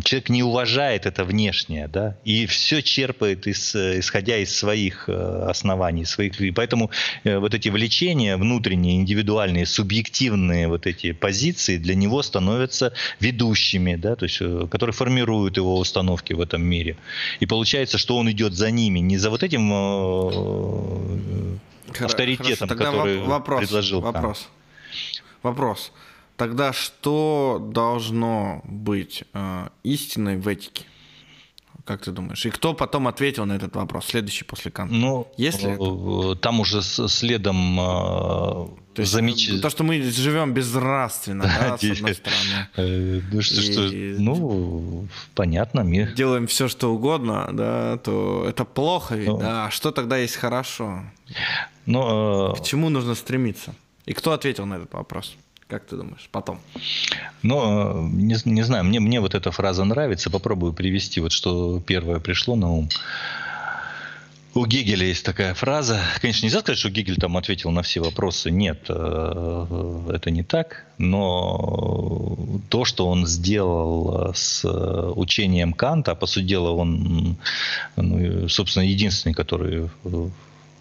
человек не уважает это внешнее, да, и все черпает, из, исходя из своих э, оснований, своих, и поэтому э, вот эти влечения внутренние, индивидуальные, субъективные вот эти позиции для него становятся ведущими, да, то есть, э, которые формируют его установки в этом мире. И получается, что он идет за ними, не за вот этим э, авторитетом, Хорошо, который вопрос, предложил. Вопрос. Вопрос. Тогда что должно быть э, истиной в этике? Как ты думаешь? И кто потом ответил на этот вопрос, следующий после Канта? Ну, Если это? там уже следом э, то, есть, замеч... то, что мы живем безнравственно, да, с одной стороны. Э, ну, что, что, ну, понятно. Мир. Делаем все, что угодно, да, то это плохо ведь, ну, да. А что тогда есть хорошо? Ну, К чему нужно стремиться? И кто ответил на этот вопрос? Как ты думаешь, потом? Ну, не, не знаю, мне, мне вот эта фраза нравится. Попробую привести вот что первое пришло на ум. У Гегеля есть такая фраза. Конечно, нельзя сказать, что Гегель там ответил на все вопросы. Нет, э, это не так. Но то, что он сделал с учением Канта, по сути дела, он, ну, собственно, единственный, который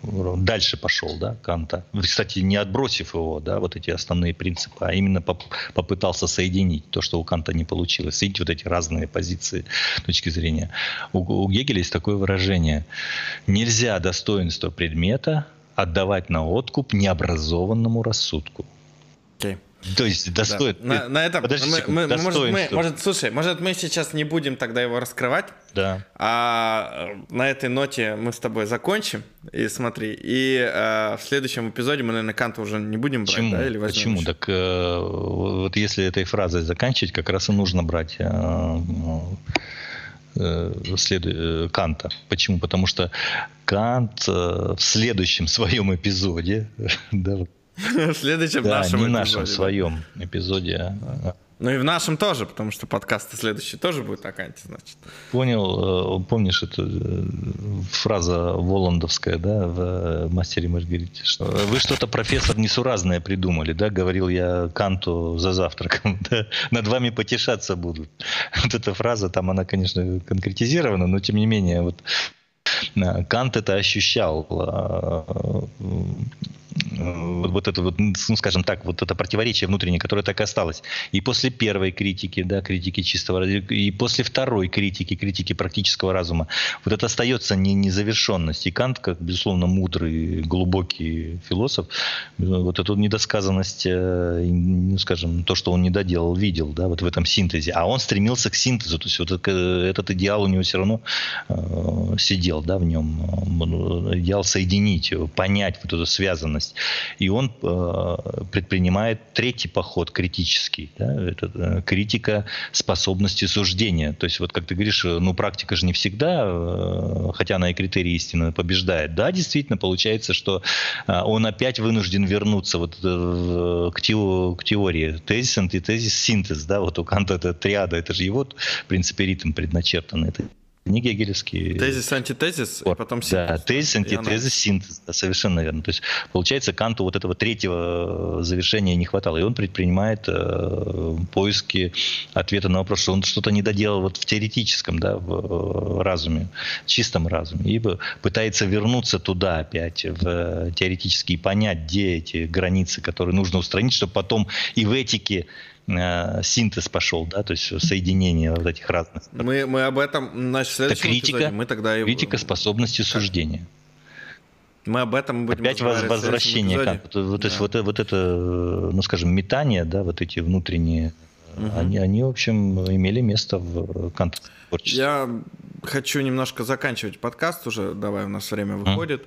дальше пошел, да, Канта. Кстати, не отбросив его, да, вот эти основные принципы, а именно поп попытался соединить то, что у Канта не получилось, соединить вот эти разные позиции точки зрения. У, у Гегеля есть такое выражение. Нельзя достоинство предмета отдавать на откуп необразованному рассудку. Okay. То есть достоит. Да. На, на этом Подожди, мы, мы, может, мы, может, слушай, может мы сейчас не будем тогда его раскрывать. Да. А на этой ноте мы с тобой закончим. И смотри, и а, в следующем эпизоде мы, наверное, Канта уже не будем брать, Почему? да, или Почему? Еще? Так э, вот если этой фразой заканчивать, как раз и нужно брать. Э, э. Э, Канта. Почему? Потому что Кант э, в следующем своем эпизоде, да, в следующем да, нашем не эпизоде. нашем, своем эпизоде. Ну и в нашем тоже, потому что подкаст следующий тоже будет Канте, значит. Понял, э, помнишь эту э, фраза Воландовская, да, в э, «Мастере Маргарите», что вы что-то, профессор, несуразное придумали, да, говорил я Канту за завтраком, да, над вами потешаться будут. Вот эта фраза, там она, конечно, конкретизирована, но тем не менее, вот Кант это ощущал вот это вот, ну, скажем так, вот это противоречие внутреннее, которое так и осталось. И после первой критики, да, критики чистого и после второй критики, критики практического разума, вот это остается не, незавершенность. И Кант, как, безусловно, мудрый, глубокий философ, вот эту недосказанность, э, ну, скажем, то, что он не доделал, видел, да, вот в этом синтезе. А он стремился к синтезу, то есть вот этот идеал у него все равно э, сидел, да, в нем. Идеал соединить, понять вот эту связанность и он э, предпринимает третий поход критический. Да? Это э, критика способности суждения. То есть вот как ты говоришь, ну практика же не всегда, э, хотя она и критерии истины побеждает. Да, действительно, получается, что э, он опять вынужден вернуться вот э, к, тео, к теории тезис, антитезис, синтез. Да? Вот у Канта это триада, это же его, в принципе, ритм предначертан. Это не гегелевский. Тезис, антитезис, вот, и потом синтез. Да, тезис, антитезис, синтез, да, совершенно верно. То есть, получается, Канту вот этого третьего завершения не хватало, и он предпринимает э, поиски ответа на вопрос, что он что-то не доделал вот в теоретическом, да, в э, разуме, чистом разуме, и пытается вернуться туда опять, в теоретически, и понять, где эти границы, которые нужно устранить, чтобы потом и в этике э, синтез пошел, да, то есть соединение вот этих разных. Мы, мы об этом значит, в следующем Это критика, эпизоде мы тогда и... критика способности суждения. Мы об этом будем Опять возвращение, как, вот, да. вот, вот это, ну скажем, метание, да, вот эти внутренние, угу. они, они, в общем, имели место в кантовском творчестве. Я хочу немножко заканчивать подкаст уже, давай, у нас время выходит.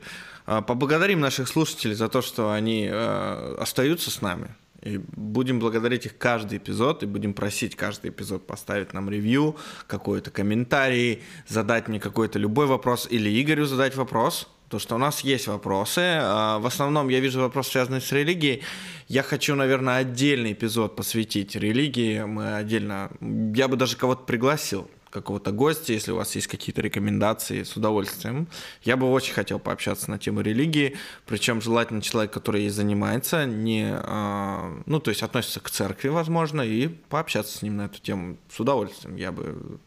Mm. Поблагодарим наших слушателей за то, что они э, остаются с нами. И будем благодарить их каждый эпизод, и будем просить каждый эпизод поставить нам ревью, какой-то комментарий, задать мне какой-то любой вопрос, или Игорю задать вопрос, то что у нас есть вопросы. А, в основном я вижу вопрос, связанный с религией. Я хочу, наверное, отдельный эпизод посвятить религии. Мы отдельно... Я бы даже кого-то пригласил какого-то гостя, если у вас есть какие-то рекомендации, с удовольствием. Я бы очень хотел пообщаться на тему религии, причем желательно человек, который ей занимается, не, а, ну, то есть относится к церкви, возможно, и пообщаться с ним на эту тему с удовольствием. Я бы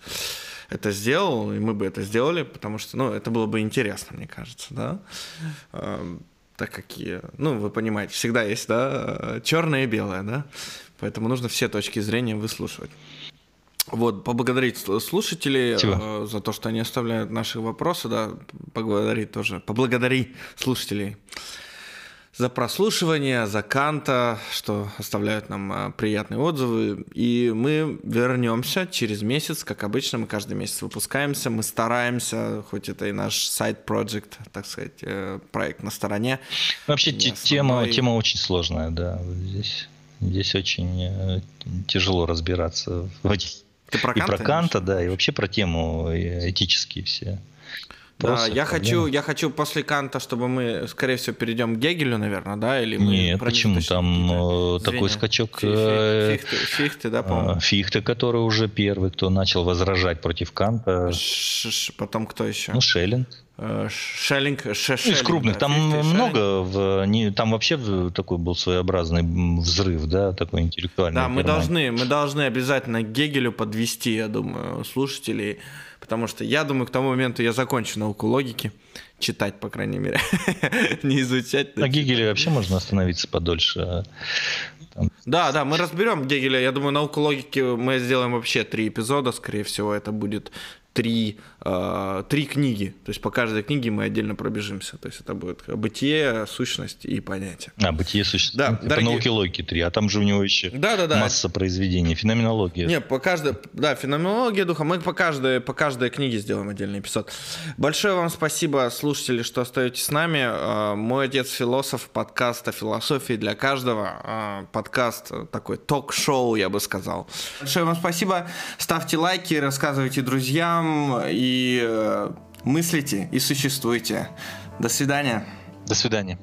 это сделал, и мы бы это сделали, потому что, ну, это было бы интересно, мне кажется, да. А, так какие, ну, вы понимаете, всегда есть, да, черное и белое, да, поэтому нужно все точки зрения выслушивать. Вот, поблагодарить слушателей э, за то, что они оставляют наши вопросы, да, поблагодарить тоже, поблагодари слушателей за прослушивание, за Канта, что оставляют нам э, приятные отзывы. И мы вернемся через месяц, как обычно, мы каждый месяц выпускаемся, мы стараемся, хоть это и наш сайт-проект, так сказать, э, проект на стороне. Вообще тема, тема очень сложная, да, здесь. Здесь очень тяжело разбираться в этих ты про Канта? И про Канта, да, и вообще про тему этические все. Да, я хочу, я хочу после Канта, чтобы мы, скорее всего, перейдем к Гегелю, наверное, да, или мы Нет, почему там э, такой скачок? Э, фихты, фихты, да, по-моему. Фихты, который уже первый, кто начал возражать против Канта. Ш -ш потом кто еще? Ну Шеллинг. Э, Шеллинг, ше, Из крупных, там много, в, не, там вообще такой был своеобразный взрыв, да, такой интеллектуальный. Да, мы должны, мы должны обязательно Гегелю подвести, я думаю, слушателей Потому что я думаю, к тому моменту я закончу науку логики. Читать, по крайней мере. Не изучать. На Гегеле вообще можно остановиться подольше. А там... Да, да, мы разберем Гегеля. Я думаю, науку логики мы сделаем вообще три эпизода. Скорее всего, это будет три, э, три книги. То есть по каждой книге мы отдельно пробежимся. То есть это будет бытие, сущность и понятие. А, бытие, сущность. Да, это дорогие... науки логики три, а там же у него еще да, да, да. масса произведений. Феноменология. Не, по каждой, да, феноменология духа. Мы по каждой, по каждой книге сделаем отдельный эпизод. Большое вам спасибо, слушатели, что остаетесь с нами. Э, мой отец философ, подкаст о философии для каждого. Э, подкаст такой ток-шоу, я бы сказал. Большое вам спасибо. Ставьте лайки, рассказывайте друзьям там и э, мыслите и существуйте. До свидания. До свидания.